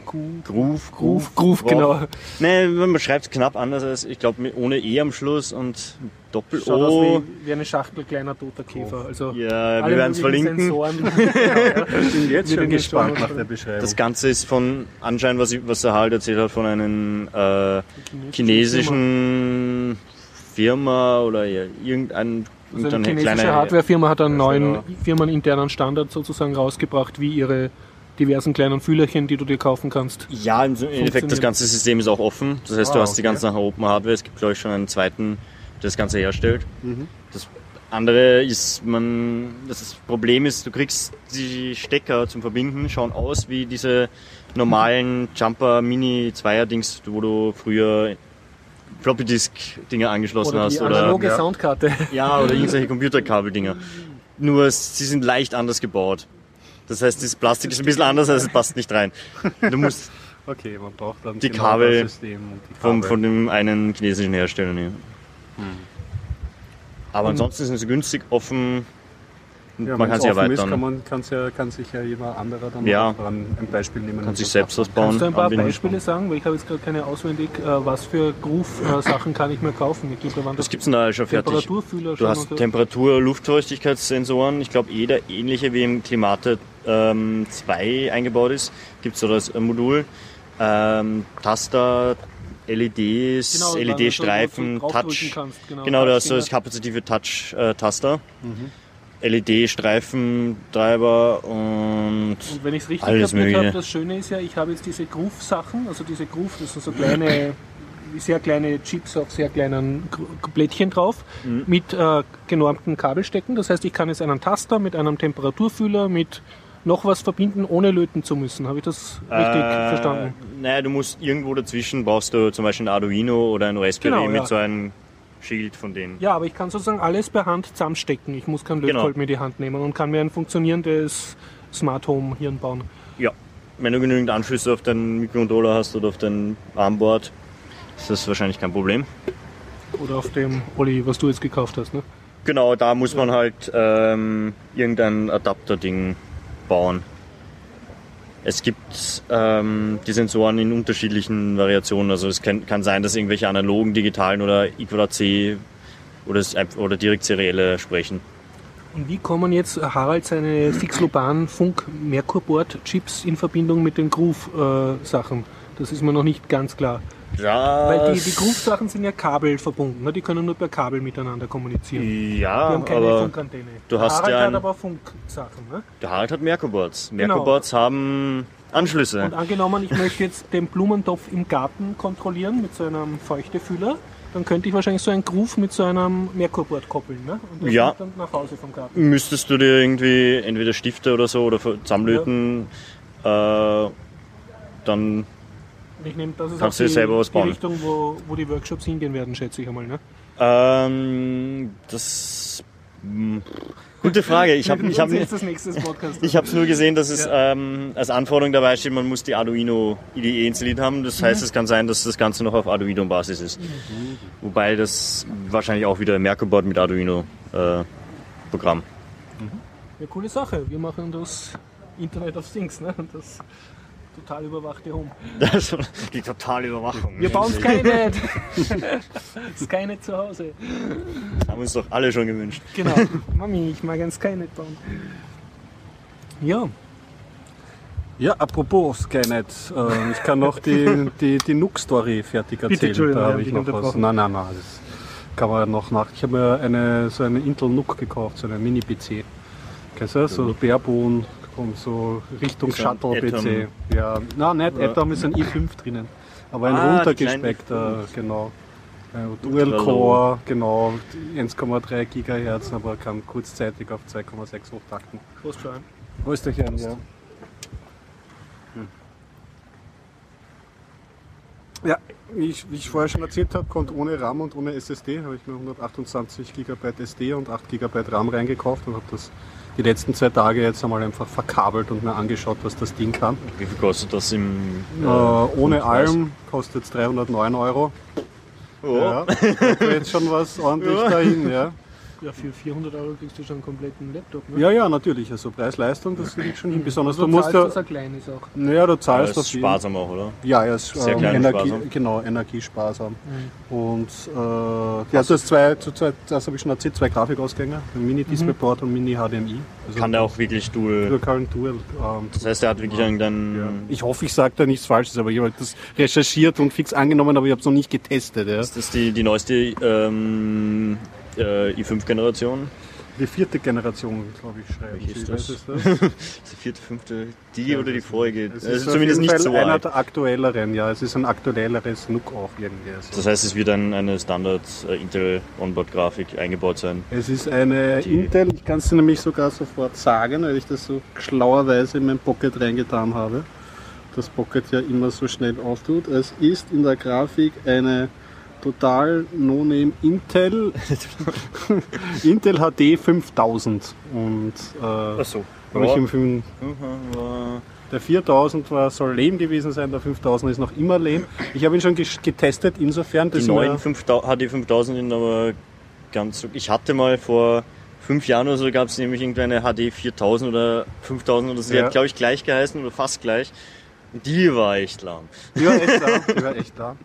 Groove, Groove, Groove, Groove, genau. Nee, man schreibt es knapp anders als, ich glaube, ohne E am Schluss und Doppel-O. Schaut aus wie, wie eine Schachtel kleiner toter Käfer. Also Ja, wir werden es verlinken. Sensoren. [LAUGHS] [LAUGHS] genau, ja. Ich bin jetzt schon gespannt nach der Beschreibung. Das Ganze ist von, anscheinend, was, ich, was der Harald erzählt hat, von einem äh, chinesischen Firma oder ja, irgendein Also eine chinesische kleine Hardwarefirma hat einen neuen Ja. firmeninternen Standard sozusagen rausgebracht, wie ihre diversen kleinen Fühlerchen, die du dir kaufen kannst. Ja, im Endeffekt, das ganze System ist auch offen. Das heißt, du Ah, hast die okay. ganze Open Hardware. Es gibt, glaube ich, schon einen zweiten, der das Ganze herstellt. Das andere ist, man, das Problem ist, du kriegst die Stecker zum Verbinden, schauen aus wie diese normalen Jumper Mini Zweier Dings, wo du früher Floppy Disk Dinger angeschlossen Oder hast die oder analoge ja. Soundkarte. ja oder irgendwelche [LAUGHS] Computerkabeldinger. Nur sie sind leicht anders gebaut. Das heißt, das Plastik ist ein bisschen anders, also es passt nicht rein. Du musst [LAUGHS] Okay, man braucht dann Die genau Kabel das System und die vom, Kabel. von dem einen chinesischen Hersteller nehmen. Aber ansonsten sind sie günstig, offen. und ja, man kann sie offen Ist, erweitern. kann, man, kann's ja, kann sich ja jeder andere dann Ja. ein Beispiel nehmen. kann und sich selbst was bauen. Kannst du ein paar. Beispiele sagen? Weil ich habe jetzt gerade keine auswendig. Äh, was für Groove-Sachen kann ich mir kaufen? Ich glaube, da das gibt's denn da schon fertig? Du schon hast und. Temperatur-, Luftfeuchtigkeitssensoren. Ich glaube, jeder ähnliche wie im Klimate ähm, 2 eingebaut ist. Gibt es so das Modul. Ähm, Taster, LEDs, Genau, LED-Streifen, so Touch. kannst, genau, genau, da du Touchdinger. das kapazitive Touch-Taster. LED-Streifen, Treiber und Und wenn ich es richtig Alles kapiert habe, das Schöne ist ja, ich habe jetzt diese Groove-Sachen, also diese Groove, das sind so kleine, sehr kleine Chips auf sehr kleinen Blättchen drauf, Mhm. mit äh, genormten Kabelstecken. Das heißt, ich kann jetzt einen Taster mit einem Temperaturfühler, mit noch was verbinden, ohne löten zu müssen. Habe ich das richtig Äh, verstanden? Naja, du musst irgendwo dazwischen, brauchst du zum Beispiel ein Arduino oder ein Raspberry Genau, mit ja. so einem Shield von denen. Ja, aber ich kann sozusagen alles per Hand zusammenstecken. Ich muss kein Genau. Lötkolben in die Hand nehmen und kann mir ein funktionierendes Smart Home Hirn bauen. Ja. Wenn du genügend Anschlüsse auf deinen Mikrocontroller hast oder auf dein Armboard, ist das wahrscheinlich kein Problem. Oder auf dem, Olli, was du jetzt gekauft hast, ne? Genau, da muss man halt ähm, irgendein Adapter-Ding bauen. Es gibt ähm, die Sensoren in unterschiedlichen Variationen. Also es kann, kann sein, dass irgendwelche analogen, digitalen oder I2C oder, oder direkt serielle sprechen. Und wie kommen jetzt Harald seine Fixloban Funk Merkurbord Chips in Verbindung mit den Groove äh? Das ist mir noch nicht ganz klar. Ja, Weil die, die Groove Sachen sind ja kabelverbunden, ne? die können nur per Kabel miteinander kommunizieren. Die ja haben keine aber Funkantenne. du hast Harald ja hat ein- aber Funksachen. Ne? der Harald hat Merkoboards. Genau. Merkoboards haben Anschlüsse. Und angenommen, ich möchte jetzt den Blumentopf im Garten kontrollieren mit so einem Feuchtefühler, dann könnte ich wahrscheinlich so einen Groove mit so einem Merkurbord koppeln. Ne? Und das Ja. dann nach Hause vom Garten. Müsstest du dir irgendwie entweder Stifte oder so oder zusammenlöten, äh, dann Und ich nehme, das ist Kannst auch die, selber was die bauen. Richtung, wo, wo die Workshops hingehen werden, schätze ich einmal. Ne? ähm, das hm, gute Frage. Ich habe ich hab, [LAUGHS] ich hab's nur gesehen, dass es ähm, als Anforderung dabei steht, man muss die Arduino IDE installiert haben. Das heißt, es kann sein, dass das Ganze noch auf Arduino-Basis ist. Wobei das wahrscheinlich auch wieder Merkeboard mit Arduino-Programm. Ja, coole Sache. Wir machen das Internet of Things, ne? Das total überwachte Home. Das die totale Überwachung. Wir bauen Skynet! [LAUGHS] Skynet zu Hause. Haben uns doch alle schon gewünscht. Genau. Mami, ich mag ein Skynet bauen. Ja, Ja, apropos Skynet, äh, ich kann noch die, die, die Nook-Story fertig Bitte, erzählen. Entschuldigung, da habe hab ich noch was. Nein, nein, nein, das kann man noch nach. Ich habe mir eine, so eine Intel Nook gekauft, so einen Mini-PC. Kennst du das? So Barebone, kommt so Richtung ein Shuttle-PC. Ja, nein, nicht Ja. Atom ist ein i5 drinnen. Aber ein Ah, runtergespeckter, genau. Äh, Dual-Core, genau, 1,3 Gigahertz, aber kann kurzzeitig auf 2,6 hochtakten. Prost für einen. Rösterchen, ja. Ja, wie ich, wie ich vorher schon erzählt habe, kommt ohne RAM und ohne SSD, habe ich mir 128 GB SD und 8 GB RAM reingekauft und habe das die letzten zwei Tage jetzt einmal einfach verkabelt und mir angeschaut, was das Ding kann. Wie viel kostet das im Äh, ohne Grundpreis? allem kostet es 309 Euro. Oh. Ja, da geht jetzt schon was ordentlich Ja. dahin, ja. Ja, für 400 Euro kriegst du schon einen kompletten Laptop, ne? Ja, ja, natürlich. Also Preis-Leistung, das liegt schon hin. Besonders Also du musst zahlst, ja. dass er klein ist auch. Naja, du Das zahlst ist auf jeden- sparsam auch, oder? Ja, er ist Sehr ähm, Energie, sparsam. genau, energiesparsam. Mhm. Und äh, ja, das ist zwei, zu zwei, das habe ich schon erzählt, zwei Grafikausgänge, ein Mini-DisplayPort und Mini-HDMI. Also Kann der auch wirklich Dual. Dual Current Dual. Ähm, Das heißt, er hat wirklich einen dann. ja. Ich hoffe, ich sage da nichts Falsches, aber ich habe das recherchiert und fix angenommen, aber ich habe es noch nicht getestet. Ja. Ist das die, die neueste ähm, äh, i5-Generation? Die vierte Generation, glaube ich, schreiben Welche ist das? Ist das? [LAUGHS] Die vierte, fünfte, die Ja, oder die vorige? Es ist auf zumindest nicht Fall so einer alt. der aktuelleren, ja. Es ist ein aktuelleres Look auch irgendwie. Also. Das heißt, es wird dann eine Standard äh, Intel Onboard-Grafik eingebaut sein. Es ist eine Die- Intel, ich kann es dir nämlich sogar sofort sagen, weil ich das so schlauerweise in mein Pocket reingetan habe. Das Pocket ja immer so schnell auftut. Es ist in der Grafik eine total No-Name Intel, [LAUGHS] Intel HD 5000 und äh, so. hab ich im Film- Ja. der 4000 war, soll lame gewesen sein, der 5000 ist noch immer lame. Ich habe ihn schon getestet, insofern. Die neuen mir- 5000 HD 5000 sind aber ganz. Ich hatte mal vor fünf Jahren oder so gab es nämlich irgendeine HD 4000 oder 5000 oder so. Die Ja. hat, glaube ich, gleich geheißen oder fast gleich. Die war echt lahm. Die war echt da. [LAUGHS] Die war echt da.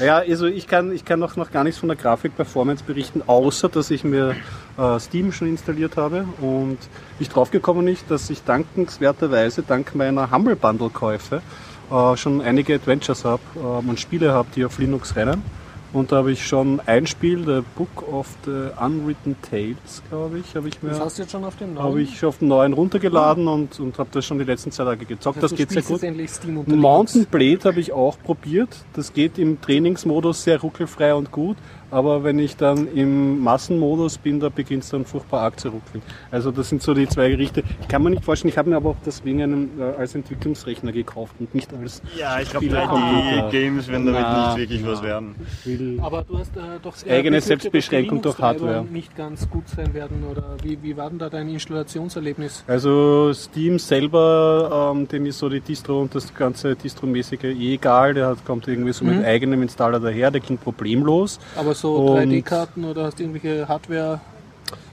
Ja, also ich kann, ich kann noch, noch gar nichts von der Grafik-Performance berichten, außer dass ich mir äh, Steam schon installiert habe und ich draufgekommen nicht, dass ich dankenswerterweise, dank meiner Humble Bundle-Käufe, äh, schon einige Adventures habe ähm, und Spiele habe, die auf Linux rennen. Und da habe ich schon ein Spiel, The Book of the Unwritten Tales, glaube ich, habe ich mir Das hast du jetzt schon auf dem neuen? habe ich auf den neuen runtergeladen und, und habe das schon die letzten zwei Tage gezockt. das Das geht sehr gut. endlich Steam Mountain Blade habe ich auch probiert. Das geht im Trainingsmodus sehr ruckelfrei und gut. Aber wenn ich dann im Massenmodus bin, da beginnt es dann furchtbar arg zu ruckeln. Also das sind so die zwei Gerichte. Ich kann mir nicht vorstellen, ich habe mir aber auch deswegen einen äh, als Entwicklungsrechner gekauft und nicht als Ja, ich glaube, Spieler- die Games werden damit Na, nicht wirklich na. was werden. Aber du hast äh, doch sehr Eigene Selbstbeschränkung durch Hardware. nicht ganz gut sein werden oder wie, wie war denn da dein Installationserlebnis? Also Steam selber, ähm, dem ist so die Distro und das ganze Distro-mäßige eh egal. Der hat, kommt irgendwie so mit Mhm. eigenem Installer daher, der ging problemlos. Aber so Und- 3D-Karten oder hast du irgendwelche Hardware?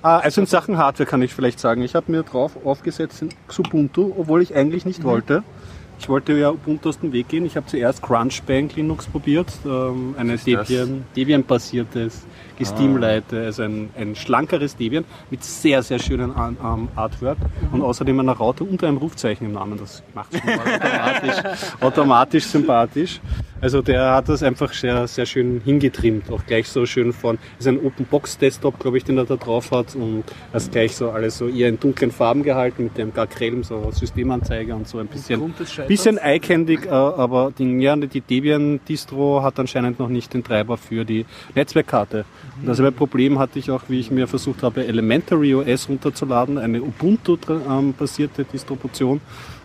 Ah, also in Sachen Hardware kann ich vielleicht sagen. Ich habe mir drauf aufgesetzt in Xubuntu, obwohl ich eigentlich nicht wollte. Ich wollte ja Ubuntu aus dem Weg gehen. Ich habe zuerst Crunchbank Linux probiert, ähm, eine ist Debian, Debian-basiertes Gesteamlite, also ein, ein schlankeres Debian mit sehr, sehr schönen An- ähm, Artwork und außerdem einer Raute und einem Rufzeichen im Namen. Das macht schon mal automatisch, [LAUGHS] automatisch sympathisch. Also der hat das einfach sehr, sehr schön hingetrimmt, auch gleich so schön von, ist ein Open Box Desktop, glaube ich, den er da drauf hat und das gleich so alles so eher in dunklen Farben gehalten mit dem Gakrelm, so Systemanzeiger und so ein bisschen? Bisschen eye-candy, äh, aber die, ja, die Debian-Distro hat anscheinend noch nicht den Treiber für die Netzwerkkarte. Und dasselbe Problem hatte ich auch, wie ich mir versucht habe, Elementary OS runterzuladen, eine Ubuntu-basierte Distribution,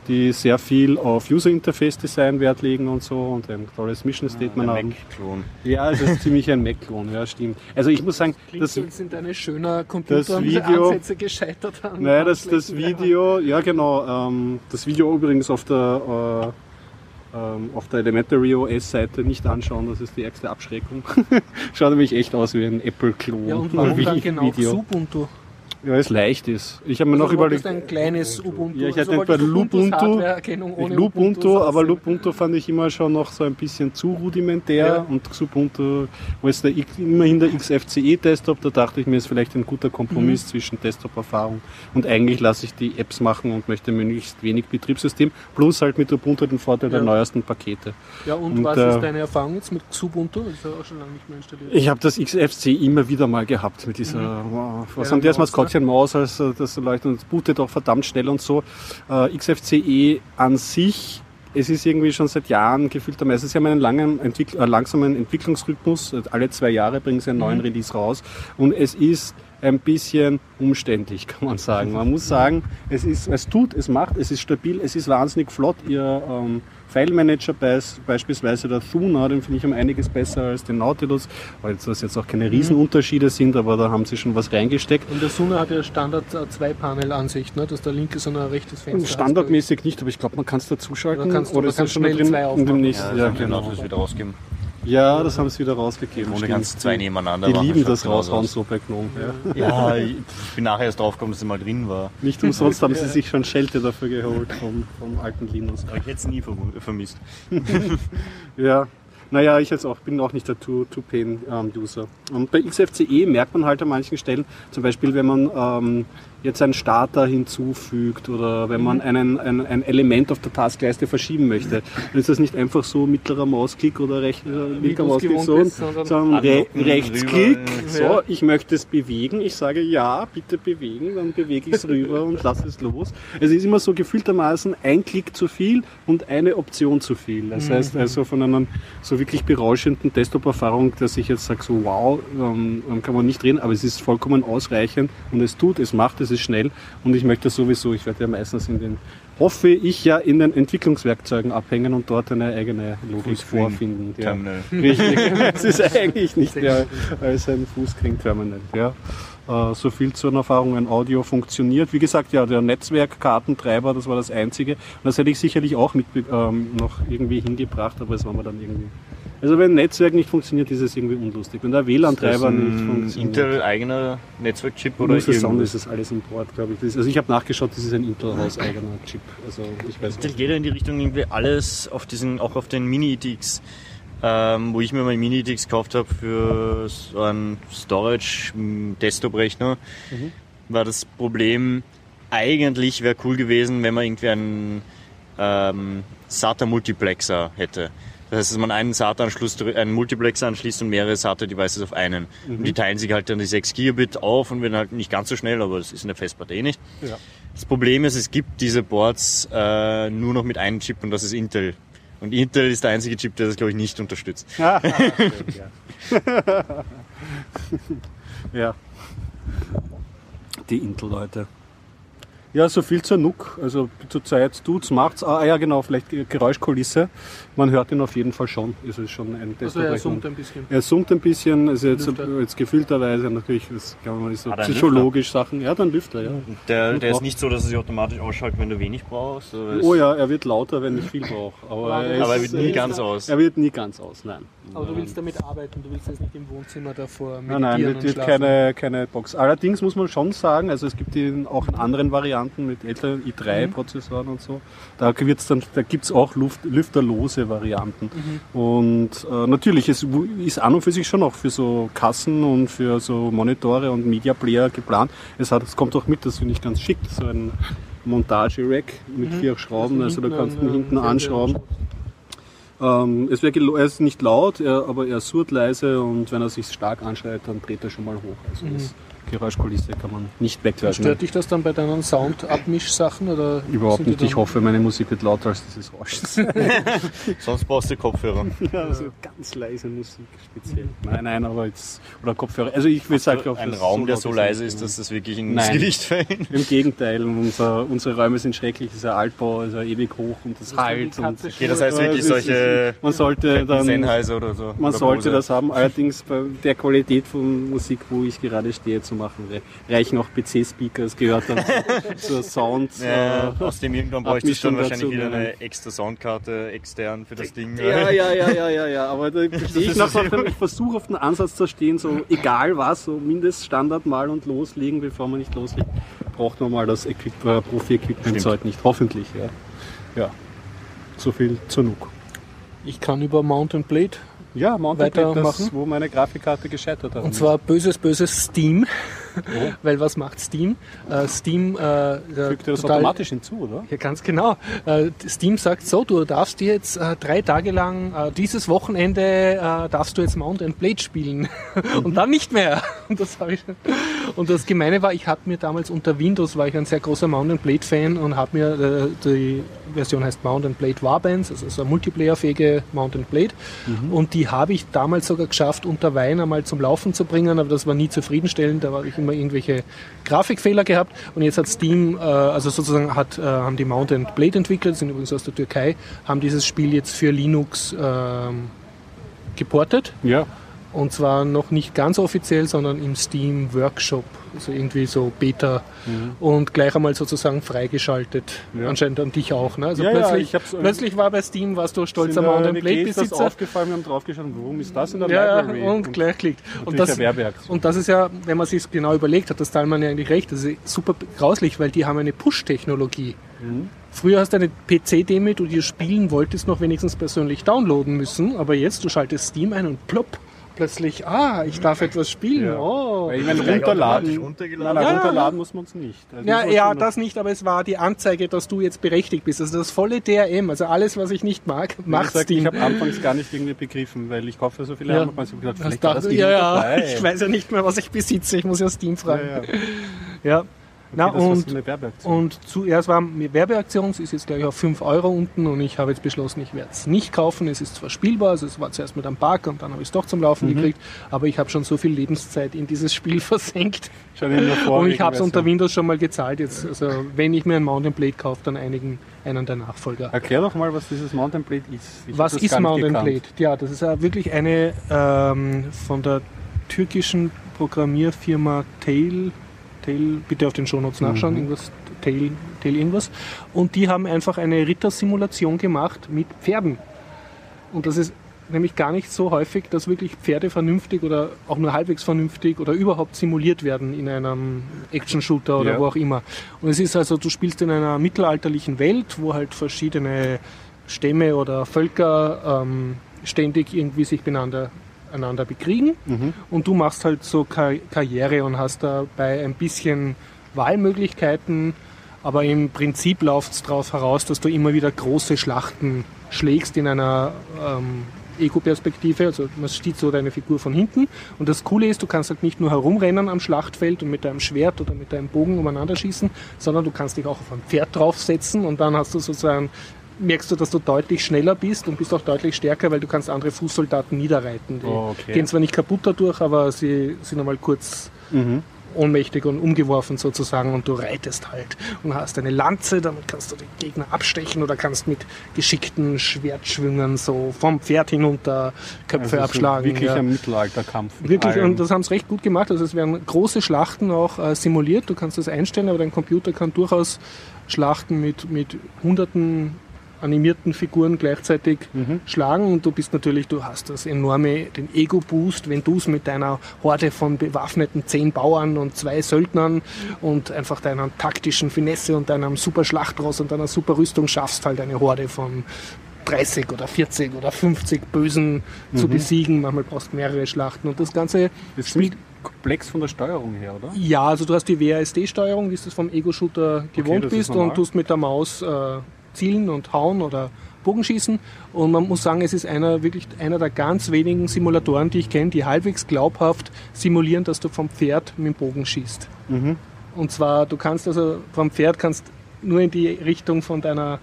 die sehr viel auf User-Interface-Design Wert legen und so und ein tolles Mission-Statement haben. Mac-Klon. Ja, es ist ziemlich ein Mac-Klon, ja, stimmt. Also ich muss sagen, Klingt das, sind deine schöner Computer das Video- Ansätze gescheitert an. Naja, das, das Video, ja genau, ähm, das Video übrigens auf der, äh, auf der Elementary OS Seite nicht anschauen, das ist die ärgste Abschreckung. [LAUGHS] Schaut nämlich echt aus wie ein Apple-Klon. Ja, und warum dann genau Video. Ja, es leicht ist. Ich habe mir noch Also überlegt, wolltest ein kleines Ubuntu. Ja, ich also hatte bei wolltest Ubuntus Lubuntu- Lubuntu, Ubuntu aber. Lubuntu fand ich immer schon noch so ein bisschen zu rudimentär Ja. und Xubuntu, wo ist der, immerhin der XFCE-Desktop, da dachte ich mir, ist vielleicht ein guter Kompromiss Mhm. zwischen Desktop-Erfahrung und eigentlich lasse ich die Apps machen und möchte möglichst wenig Betriebssystem, plus halt mit Ubuntu den Vorteil der Ja. neuesten Pakete. Ja, und, Und, was äh, ist deine Erfahrung jetzt mit Xubuntu? Das ist ja auch schon lange nicht mehr installiert. Ich habe das XFCE immer wieder mal gehabt mit dieser, wow, was Ja, haben die als Maus, Maskottchen Maus, als äh, das leuchtet und bootet auch verdammt schnell und so. Äh, XFCE an sich, es ist irgendwie schon seit Jahren gefühlterweise, sie haben einen langen Entwickl äh, langsamen Entwicklungsrhythmus, alle zwei Jahre bringen sie einen neuen Release raus und es ist ein bisschen umständlich, [LAUGHS] kann man sagen. Man muss sagen, es ist, es tut, es macht, es ist stabil, es ist wahnsinnig flott. Ihr ähm, File Manager beis- beispielsweise der Thuna, den finde ich um einiges besser als den Nautilus, weil das jetzt auch keine Riesenunterschiede sind, aber da haben sie schon was reingesteckt. Und der Suna hat ja Standard äh, Zwei-Panel-Ansicht, ne? dass der linke so ein rechtes Fenster hat. Standardmäßig nicht, aber ich glaube, man kann es dazuschalten. Oder kannst du- oder oder ist das kannst schon da schnell drin? zwei in dem aufmachen. nächsten, ja, das genau. wird wieder rausgeben. Ja, das haben sie wieder rausgegeben. Ohne ganz zwei nebeneinander. Die lieben das raushauen aus. so bei Gnome. Ja. Ja, ich bin nachher erst draufgekommen, dass sie mal drin war. Nicht umsonst haben [LAUGHS] sie sich schon Schelte dafür geholt vom, vom alten Linus. Aber ich hätte es nie vermisst. [LAUGHS] Ja, naja, ich jetzt auch, bin auch nicht der Two-Pain-User. Und bei XFCE merkt man halt an manchen Stellen, zum Beispiel wenn man ähm, jetzt einen Starter hinzufügt oder wenn man einen, ein, ein Element auf der Taskleiste verschieben möchte, dann ist das nicht einfach so mittlerer Mausklick oder rechter linker du's Mausklick, so, bist, sondern sondern Re Rechtsklick, rüber, so, ich möchte es bewegen, ich sage ja, bitte bewegen, dann bewege ich es rüber und lasse es los. Es ist immer so gefühltermaßen ein Klick zu viel und eine Option zu viel. Das heißt also von einer so wirklich berauschenden Desktop-Erfahrung, dass ich jetzt sage, so wow, ähm, kann man nicht reden, aber es ist vollkommen ausreichend und es tut, es macht, es ist schnell und ich möchte sowieso, ich werde ja meistens in den, hoffe ich ja in den Entwicklungswerkzeugen abhängen und dort eine eigene Logik vorfinden. Ja. Terminal. [LAUGHS] Richtig, es ist [LAUGHS] eigentlich nicht mehr als ein Fußkring-Terminal. Ja. Äh, So viel zu den Erfahrungen. Audio funktioniert. Wie gesagt, ja, der Netzwerkkartentreiber, das war das Einzige. Und das hätte ich sicherlich auch mit, ähm, noch irgendwie hingebracht, aber es war mir dann irgendwie. Also wenn ein Netzwerk nicht funktioniert, ist es irgendwie unlustig. Wenn der WLAN-Treiber nicht funktioniert. Intel eigener Netzwerkchip oder muss es sein, irgendwas? ist das alles Import, glaube ich. Also ich habe nachgeschaut, das ist ein Intel-Haus-eigener Chip. Also ich weiß Intel nicht. geht ja in die Richtung irgendwie alles auf diesen, auch auf den Mini-ETX, ähm, wo ich mir mein Mini-ETX gekauft habe für so einen Storage-Desktop-Rechner, war das Problem, eigentlich wäre cool gewesen, wenn man irgendwie einen ähm, SATA-Multiplexer hätte. Das heißt, dass man einen SATA-Anschluss, einen Multiplexer anschließt und mehrere SATA-Devices auf einen. Und die teilen sich halt dann die 6 Gigabit auf und werden halt nicht ganz so schnell, aber das ist in der Festplatte eh nicht. Ja. Das Problem ist, es gibt diese Boards äh, nur noch mit einem Chip und das ist Intel. Und Intel ist der einzige Chip, der das, glaube ich, nicht unterstützt. [LAUGHS] ja. [LAUGHS] ja. Die Intel-Leute. Ja, so viel zur NUC. Also zurzeit tut's, macht's. Ah ja, genau, vielleicht Geräuschkulisse. Man hört ihn auf jeden Fall schon. Es ist schon ein Also er summt ein bisschen. Er summt ein bisschen, also jetzt, Lüfter. jetzt gefühlterweise natürlich, das kann man nicht so er psychologisch Sachen. Ja, dann Lüfter, ja. Der, der ist nicht so, dass er sich automatisch ausschaltet, wenn du wenig brauchst. Oh ja, er wird lauter, wenn ich viel brauche. Aber, Aber er, Aber er wird nie ganz aus. er wird nie ganz aus, nein. Aber du willst damit arbeiten, du willst jetzt nicht im Wohnzimmer davor meditieren Nein, nein, das wird keine, keine Box. Allerdings muss man schon sagen, also es gibt die auch in anderen Varianten mit älteren i3-Prozessoren und so. Da, wird's dann, da gibt es auch Luft, lüfterlose Varianten. Und äh, natürlich, es ist an und für sich schon auch für so Kassen und für so Monitore und Media Player geplant. Es, hat, es kommt auch mit, das finde ich ganz schick, so ein Montage-Rack mit vier Schrauben, also da kannst du ihn hinten anschrauben. Ähm, es gelo- er ist nicht laut, er, aber er surrt leise und wenn er sich stark anschreit, dann dreht er schon mal hoch. Also das Geräuschkulisse kann man nicht wegwerfen. Stört dich das dann bei deinen Sound-Abmisch-Sachen? oder Überhaupt nicht. Ich hoffe, meine Musik wird lauter als dieses Rauschen. [LAUGHS] Sonst brauchst du Kopfhörer. also ganz leise Musik speziell. Nein, nein, aber jetzt. Oder Kopfhörer. Also ich will sagen, Ein Raum, der so leise ist, dass das wirklich ins Nein. Gewicht fällt. Im Gegenteil, unser, unsere Räume sind schrecklich, es ist ein Altbau, es ist ewig hoch und das Das ist halt. Und, Okay, das heißt Ja, wirklich solche man sollte dann. Sennheiser oder so. Man oder sollte das haben, allerdings bei der Qualität von Musik, wo ich gerade stehe, zu machen, re- reichen auch PC-Speaker, es gehört dann [LAUGHS] zur Sound. Ja, äh, aus dem irgendwann bräuchte ich dann wahrscheinlich dazu, wieder eine extra Soundkarte extern für das Ding. ja, ja, ja, ja, ja, ja, aber da [LAUGHS] ich noch ich versuche auf den Ansatz zu stehen, so egal was, so Mindeststandard mal und loslegen, bevor man nicht loslegt, braucht man mal das Equip äh, Profi-Equipment-Zeug nicht, hoffentlich, ja. Ja, so viel zur NUC. Ich kann über Mount and Blade Ja, Mountain Blade, das, wo meine Grafikkarte gescheitert hat. Und zwar böses, böses Steam. Oh. Weil was macht Steam? Äh, Steam äh, Fügt ihr das automatisch hinzu, oder? Ja, ganz genau. Äh, Steam sagt so, du darfst dir jetzt äh, drei Tage lang, äh, dieses Wochenende äh, darfst du jetzt Mount and Blade spielen. [LAUGHS] und dann nicht mehr. [LAUGHS] Und das, ich, und das Gemeine war, ich habe mir damals unter Windows, war ich ein sehr großer Mount and Blade Fan und habe mir, äh, die Version heißt Mount and Blade Warbands, also so eine multiplayerfähige Mount and Blade. Und die habe ich damals sogar geschafft, unter Wein einmal zum Laufen zu bringen, aber das war nie zufriedenstellend. Da habe ich immer irgendwelche Grafikfehler gehabt. Und jetzt hat Steam, äh, also sozusagen hat, äh, haben die Mount and Blade entwickelt, sind übrigens aus der Türkei, haben dieses Spiel jetzt für Linux ähm, geportet. Ja. Und zwar noch nicht ganz offiziell, sondern im Steam Workshop. Also irgendwie so Beta. Mhm. Und gleich einmal sozusagen freigeschaltet. Ja. Anscheinend an dich auch. Ne? Also Ja, ja, plötzlich, ähm, plötzlich war bei Steam, warst du stolzer In der Mount and WG Blade ist das Besitzer. aufgefallen, wir haben draufgeschaut, warum ist das in der Ja, Library? und gleich klickt. Und das, und das ist ja, wenn man sich genau überlegt hat, das Teilmann ja eigentlich recht, das ist super grauslich, weil die haben eine Push-Technologie. Mhm. Früher hast du eine PC-Demo, du dir spielen wolltest, noch wenigstens persönlich downloaden müssen, aber jetzt, du schaltest Steam ein und plopp, plötzlich, ah, ich darf etwas spielen. Ja. Oh. Ich meine, runterladen, nein, nein, Ja, runterladen muss man es nicht. Also Ja, ja, das nicht, aber es war die Anzeige, dass du jetzt berechtigt bist. Also das volle DRM, also alles, was ich nicht mag, macht Steam. Ich habe anfangs gar nicht irgendwie begriffen, weil ich kaufe so viele Ja. Hammer, ich hab gedacht, Das vielleicht das nicht ja, ja, dabei. ich weiß ja nicht mehr, was ich besitze. Ich muss ja Steam ja, fragen. ja. Ja. Na, Okay, und, und zuerst war eine Werbeaktion, es ist jetzt gleich auf 5 Euro unten und ich habe jetzt beschlossen, ich werde es nicht kaufen. Es ist zwar spielbar, also es war zuerst mit einem Bug und dann habe ich es doch zum Laufen Mhm. gekriegt, aber ich habe schon so viel Lebenszeit in dieses Spiel [LAUGHS] versenkt der und ich habe es unter. Windows schon mal gezahlt. Jetzt, also wenn ich mir ein Mountain Blade kaufe, dann einigen, einen der Nachfolger. Erklär doch mal, was dieses Mountain Blade ist. Ich Was ist Mountain. Blade? Ja, das ist ja wirklich eine ähm, von der türkischen Programmierfirma Tail, Tail, bitte auf den Shownotes nachschauen, Mhm. irgendwas, Tail, Tail irgendwas. Und die haben einfach eine Rittersimulation gemacht mit Pferden. Und das ist nämlich gar nicht so häufig, dass wirklich Pferde vernünftig oder auch nur halbwegs vernünftig oder überhaupt simuliert werden in einem Action-Shooter oder Ja. wo auch immer. Und es ist also, du spielst in einer mittelalterlichen Welt, wo halt verschiedene Stämme oder Völker ähm, ständig irgendwie sich beieinander einander bekriegen. Mhm. und du machst halt so Kar Karriere und hast dabei ein bisschen Wahlmöglichkeiten, aber im Prinzip läuft es darauf heraus, dass du immer wieder große Schlachten schlägst in einer ähm, Ego-Perspektive, also man sieht so deine Figur von hinten. Und das Coole ist, du kannst halt nicht nur herumrennen am Schlachtfeld und mit deinem Schwert oder mit deinem Bogen umeinander schießen, sondern du kannst dich auch auf ein Pferd draufsetzen und dann hast du sozusagen merkst du, dass du deutlich schneller bist und bist auch deutlich stärker, weil du kannst andere Fußsoldaten niederreiten. Die Oh, okay. gehen zwar nicht kaputt dadurch, aber sie sind einmal kurz Mhm. ohnmächtig und umgeworfen sozusagen und du reitest halt und hast eine Lanze, damit kannst du den Gegner abstechen oder kannst mit geschickten Schwertschwüngen so vom Pferd hinunter Köpfe Also so abschlagen. Wirklich ja. ein Mittelalterkampf. mit Wirklich, allem. und das haben sie recht gut gemacht. Also es werden große Schlachten auch äh, simuliert. Du kannst das einstellen, aber dein Computer kann durchaus Schlachten mit, mit hunderten animierten Figuren gleichzeitig Mhm. schlagen und du bist natürlich, du hast das enorme, den Ego-Boost, wenn du es mit deiner Horde von bewaffneten zehn Bauern und zwei Söldnern und einfach deiner taktischen Finesse und deinem super Schlachtross und deiner super Rüstung schaffst, halt eine Horde von 30 oder 40 oder 50 Bösen zu besiegen. Manchmal brauchst du mehrere Schlachten und das Ganze Das ist ziemlich komplex von der Steuerung her, oder? ja, also du hast die WASD-Steuerung, wie du es vom Ego-Shooter gewohnt ist bist und tust mit der Maus äh, zielen und hauen oder Bogenschießen. Und man muss sagen, es ist einer wirklich einer der ganz wenigen Simulatoren, die ich kenne, die halbwegs glaubhaft simulieren, dass du vom Pferd mit dem Bogen schießt. Mhm. Und zwar, du kannst also vom Pferd kannst nur in die Richtung von deiner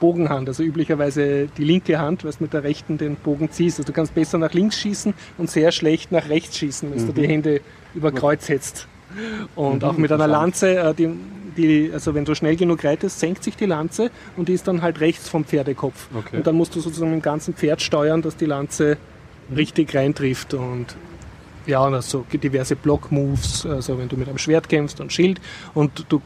Bogenhand, also üblicherweise die linke Hand, weil du mit der rechten den Bogen ziehst. Also du kannst besser nach links schießen und sehr schlecht nach rechts schießen, wenn du die Hände über Kreuz setzt. Und auch mit einer Lanze, äh, die, die, also wenn du schnell genug reitest, senkt sich die Lanze und die ist dann halt rechts vom Pferdekopf. Okay. Und dann musst du sozusagen mit dem ganzen Pferd steuern, dass die Lanze richtig reintrifft und ja, und also diverse Block-Moves, also wenn du mit einem Schwert kämpfst und Schild und du,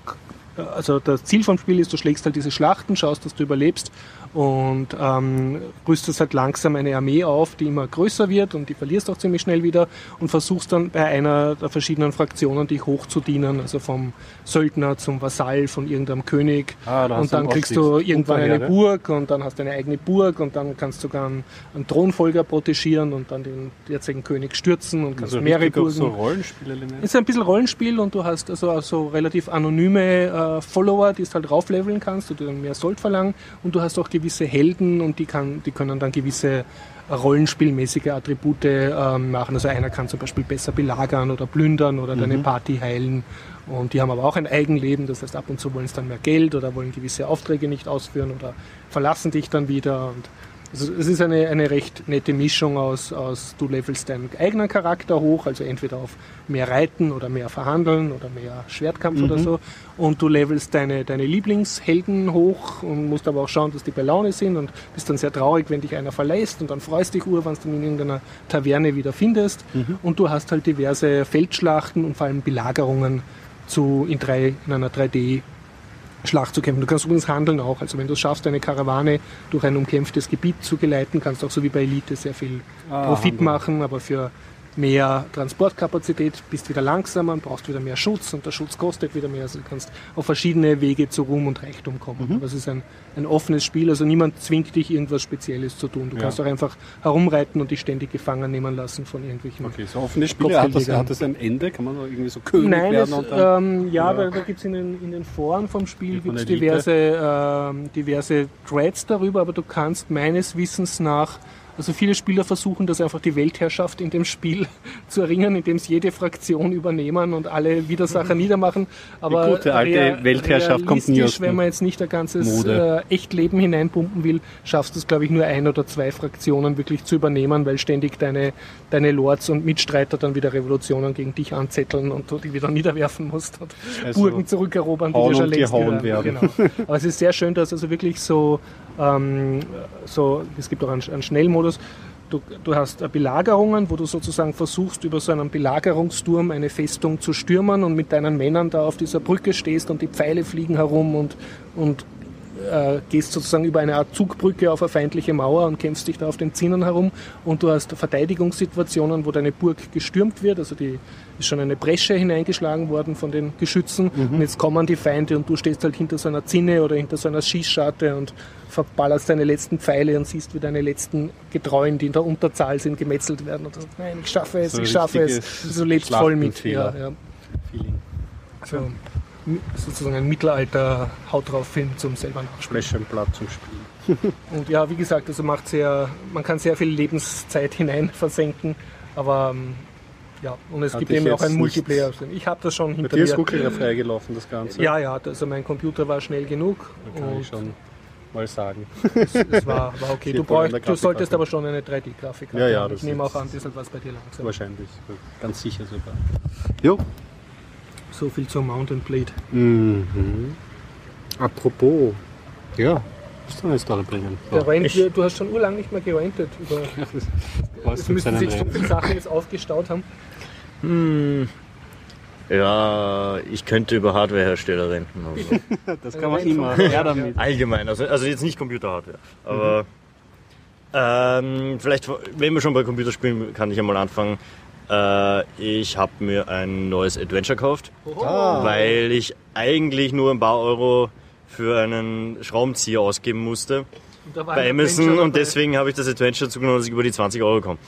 also das Ziel vom Spiel ist, du schlägst halt diese Schlachten, schaust, dass du überlebst und ähm, rüstest halt langsam eine Armee auf, die immer größer wird und die verlierst auch ziemlich schnell wieder und versuchst dann bei einer der verschiedenen Fraktionen dich hochzudienen, also vom Söldner zum Vasall von irgendeinem König Ah, da und dann kriegst du irgendwann eine. Burg und dann hast du eine eigene Burg und dann kannst du sogar einen, einen Thronfolger protegieren und dann den jetzigen König stürzen und kannst Also mehrere Burgen. so Rollenspielelement. Es ist ein bisschen Rollenspiel und du hast also, also relativ anonyme äh, Follower, die du halt raufleveln kannst, die dann mehr Sold verlangen und du hast auch gewisse Helden und die, kann, die können dann gewisse rollenspielmäßige Attribute ähm, machen. Also einer kann zum Beispiel besser belagern oder plündern oder deine Party heilen. Und die haben aber auch ein Eigenleben, das heißt ab und zu wollen sie dann mehr Geld oder wollen gewisse Aufträge nicht ausführen oder verlassen dich dann wieder. Und Also es ist eine, eine recht nette Mischung aus, aus, du levelst deinen eigenen Charakter hoch, also entweder auf mehr Reiten oder mehr Verhandeln oder mehr Schwertkampf mhm. oder so. Und du levelst deine, deine Lieblingshelden hoch und musst aber auch schauen, dass die bei Laune sind und bist dann sehr traurig, wenn dich einer verlässt und dann freust dich ur, wenn du dann in irgendeiner Taverne wieder findest. Mhm. Und du hast halt diverse Feldschlachten und vor allem Belagerungen zu, in, drei, in einer 3D Schlacht zu kämpfen. Du kannst übrigens handeln auch. Also wenn du es schaffst, eine Karawane durch ein umkämpftes Gebiet zu geleiten, kannst du auch so wie bei Elite sehr viel ah, Profit handeln. machen, aber für mehr Transportkapazität, bist wieder langsamer und brauchst wieder mehr Schutz und der Schutz kostet wieder mehr. Also du kannst auf verschiedene Wege zu Ruhm und Reichtum kommen. Mhm. Aber es ist ein, ein offenes Spiel, also niemand zwingt dich irgendwas Spezielles zu tun. Du ja. kannst auch einfach herumreiten und dich ständig gefangen nehmen lassen von irgendwelchen. Okay, so offene Spiele, hat das, hat das ein Ende? Kann man so irgendwie so König Nein, werden? Es, ähm, ja, da, da gibt es in den, in den Foren vom Spiel gibt's diverse, ähm, diverse Threads darüber, aber du kannst meines Wissens nach also viele Spieler versuchen das einfach die Weltherrschaft in dem Spiel [LAUGHS] zu erringen, indem sie jede Fraktion übernehmen und alle Widersacher niedermachen. Aber die gute alte rea Weltherrschaft kommt nie aus wenn man jetzt nicht ein ganzes äh, Echtleben hineinpumpen will, schaffst du es, glaube ich, nur ein oder zwei Fraktionen wirklich zu übernehmen, weil ständig deine, deine Lords und Mitstreiter dann wieder Revolutionen gegen dich anzetteln und du die wieder niederwerfen musst und also Burgen zurückerobern, die dir schon längst. Werden. Genau. Aber es ist sehr schön, dass also wirklich so ähm, so, es gibt auch einen, einen Schnellmodus. Du, du, hast Belagerungen, wo du sozusagen versuchst, über so einen Belagerungsturm eine Festung zu stürmen und mit deinen Männern da auf dieser Brücke stehst und die Pfeile fliegen herum und, und äh, gehst sozusagen über eine Art Zugbrücke auf eine feindliche Mauer und kämpfst dich da auf den Zinnen herum und du hast Verteidigungssituationen, wo deine Burg gestürmt wird, also die ist schon eine Bresche hineingeschlagen worden von den Geschützen mhm. und jetzt kommen die Feinde und du stehst halt hinter so einer Zinne oder hinter so einer Schießscharte und verballerst deine letzten Pfeile und siehst, wie deine letzten Getreuen, die in der Unterzahl sind, gemetzelt werden und sagst, nein, ich schaffe es, so ich schaffe es. Du lebst voll mit. Ja, ja. So sozusagen ein Mittelalter-Haut drauf Film zum selber nachspielen. Blatt zum Spielen. [LAUGHS] Und ja, wie gesagt, also macht sehr, man kann sehr viel Lebenszeit [LAUGHS] hinein versenken, aber ähm, ja, und es Hat gibt eben auch einen Multiplayer. Ich habe das schon hinter mir. ist wirklich freigelaufen, das Ganze. Ja, ja, also mein Computer war schnell genug. Da kann ich schon mal sagen. [LAUGHS] Es, es war, war okay. Du, brauch, du solltest aber schon eine 3D-Grafik haben. Ja, ja, ich nehme auch an, das ist was bei dir langsam. Wahrscheinlich, ganz sicher sogar. Jo, so viel zur Mountain Blade. Mhm. Apropos, ja, was soll ich da bringen? Der Rent, du hast schon urlang nicht mehr gerentet. Über, [LAUGHS] ja, das, das müssen sich so viele Sachen jetzt aufgestaut haben. Hm. Ja, ich könnte über Hardwarehersteller renten. Also. [LAUGHS] das kann man immer. Ja, damit. Allgemein, also, also jetzt nicht Computer-Hardware. Aber mhm. ähm, vielleicht, wenn wir schon bei Computerspielen, kann ich einmal anfangen. Äh, ich habe mir ein neues Adventure gekauft, oh. weil ich eigentlich nur ein paar Euro für einen Schraubenzieher ausgeben musste bei Amazon und deswegen habe ich das Adventure dazu genommen, dass ich über die 20 Euro komme.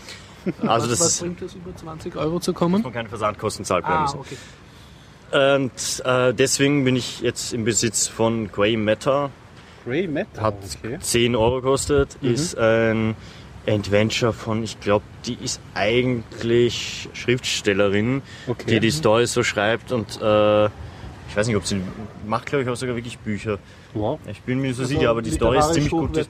Also was, das was bringt es, über 20 Euro zu kommen? Dass man keine Versandkosten zahlt bei ah, Amazon. Okay. Und äh, deswegen bin ich jetzt im Besitz von Grey Matter. Grey Matter? Hat okay. 10 Euro gekostet, mhm. ist ein Adventure von, ich glaube, die ist eigentlich Schriftstellerin, okay. die die Story so schreibt und äh, ich weiß nicht, ob sie macht, glaube ich, auch sogar wirklich Bücher. Wow. Ich bin mir so also sicher, aber die Story ist ziemlich gut.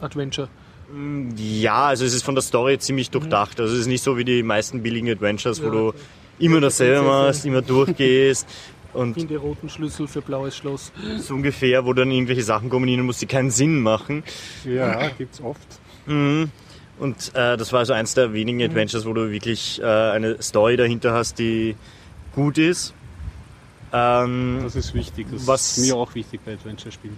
Adventure. Mm, ja, also es ist von der Story ziemlich durchdacht. Also es ist nicht so wie die meisten billigen Adventures, ja, wo du immer dasselbe machst, immer durchgehst. [LAUGHS] Und Finde roten Schlüssel für blaues Schloss. So ungefähr, wo dann irgendwelche Sachen kombinieren musst, die keinen Sinn machen. Ja, gibt's oft. Mhm. Und äh, das war also eins der wenigen mhm. Adventures, wo du wirklich äh, eine Story dahinter hast, die gut ist. Ähm, das ist wichtig. Das was ist mir auch wichtig bei Adventure-Spielen.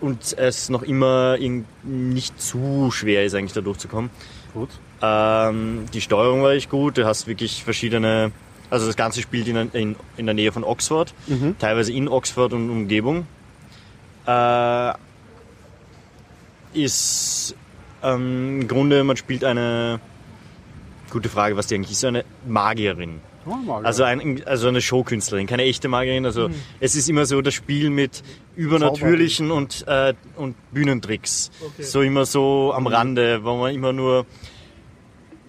Und es noch immer nicht zu schwer ist, eigentlich da durchzukommen. Gut. Ähm, die Steuerung war echt gut. Du hast wirklich verschiedene. Also das Ganze spielt in, in, in der Nähe von Oxford, mhm. teilweise in Oxford und Umgebung. Äh, ist ähm, Im Grunde, man spielt eine, gute Frage, was die eigentlich ist, so eine Magierin. Oh, Magierin. Also, ein, also eine Showkünstlerin, keine echte Magierin. Also mhm. es ist immer so das Spiel mit übernatürlichen und, äh, und Bühnentricks. Okay. So immer so am Rande, wo man immer nur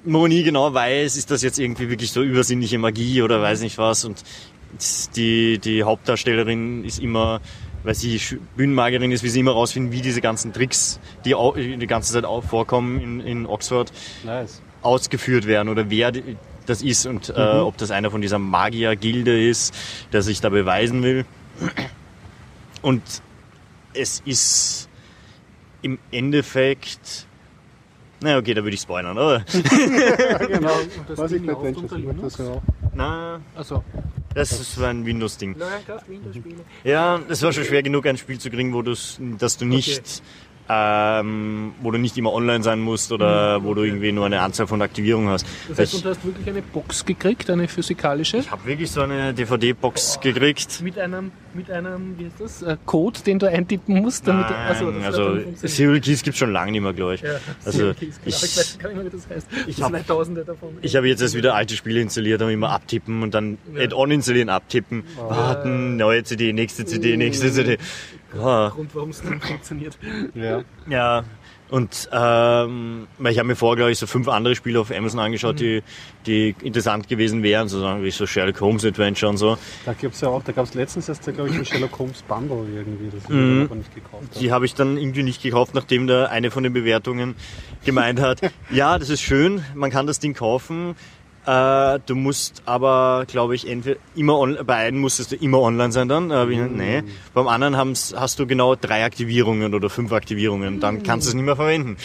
wo man nie genau weiß, ist das jetzt irgendwie wirklich so übersinnliche Magie oder weiß nicht was. Und die, die Hauptdarstellerin ist immer weil sie Bühnenmagerin ist, wie sie immer rausfinden, wie diese ganzen Tricks, die die ganze Zeit auch vorkommen in, in Oxford, Nice. ausgeführt werden oder wer das ist und äh, ob das einer von dieser Magier-Gilde ist, der sich da beweisen will. Und es ist im Endeffekt. Na okay, da würde ich spoilern, oder? [LAUGHS] genau. Und das Weiß ich Ding bei läuft Adventures unter immer Linux. das ja. Na, Also, das ist so ein Windows-Ding. Windows-Spiele. Ja, es war schon schwer genug, ein Spiel zu kriegen, wo dass du nicht, ähm, wo du nicht immer online sein musst oder wo du irgendwie nur eine Anzahl von Aktivierungen hast. Das heißt, und du hast wirklich eine Box gekriegt, eine physikalische, ich habe wirklich so eine DVD-Box gekriegt. mit einem, mit einem, wie heißt das, äh, Code, den du eintippen musst, damit Nein, also, also. Serial Keys gibt es schon lange nicht mehr, glaube ich. Ja, Also Keys, ich- ich, weiß gar nicht mehr, wie das heißt. Ich hab- habe Tausende davon. Ich habe jetzt erst wieder alte Spiele installiert, dann immer abtippen und dann Add-on installieren, abtippen, warten, neue CD, nächste CD, nächste CD. Ja, Grund, warum es nicht funktioniert. Ja. ja. Und ähm, weil ich habe mir vorher, glaube ich, so fünf andere Spiele auf Amazon angeschaut, die, die interessant gewesen wären, so sagen wie so Sherlock Holmes Adventure und so. Da gibt's ja auch, da gab es letztens erst, glaube ich, ein Sherlock Holmes Bundle irgendwie, das ich mir aber nicht gekauft habe. Die habe ich dann irgendwie nicht gekauft, nachdem da eine von den Bewertungen gemeint hat, [LAUGHS] ja, das ist schön, man kann das Ding kaufen, äh, du musst aber, glaube ich, entweder immer on, bei einem musstest du immer online sein dann. Äh, mm. Nee. Beim anderen hast du genau drei Aktivierungen oder fünf Aktivierungen, dann kannst du es nicht mehr verwenden.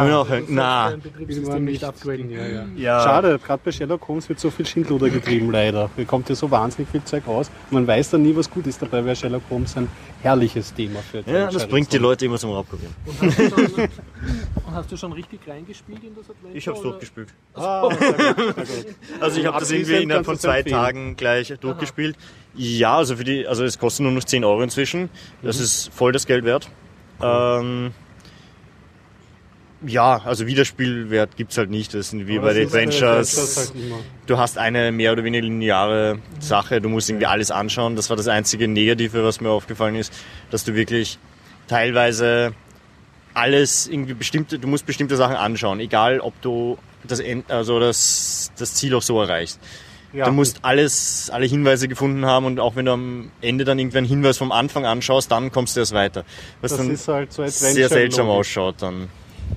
Und ich auch, na, Betriebssystem nicht upgraden. Ja, ja. ja. Schade, gerade bei Sherlock Holmes wird so viel Schindluder getrieben, leider. Bekommt ja so wahnsinnig viel Zeug raus. Man weiß dann nie, was gut ist. Dabei wäre Sherlock Holmes ein herrliches Thema für Ja, das bringt die Leute immer zum Raubkopieren. Und hast, du schon, [LAUGHS] und hast du schon richtig reingespielt in das Adventure? Ich habe es oder? durchgespielt. Ah. Also ich habe das irgendwie innerhalb von zwei empfehlen. Tagen gleich durchgespielt. Ja, also für die, also es kostet nur noch 10 Euro inzwischen. Das ist voll das Geld wert. Ähm, ja, also Wiederspielwert gibt's halt nicht. Das sind wie Aber bei den Adventures. Halt. Du hast eine mehr oder weniger lineare Sache. Du musst irgendwie alles anschauen. Das war das einzige Negative, was mir aufgefallen ist, dass du wirklich teilweise alles irgendwie bestimmte, du musst bestimmte Sachen anschauen, egal ob du das, End, also das, das Ziel auch so erreichst. Ja. Du musst alles, alle Hinweise gefunden haben und auch wenn du am Ende dann irgendwie einen Hinweis vom Anfang anschaust, dann kommst du erst weiter. Was Das dann ist halt so sehr seltsam ausschaut dann.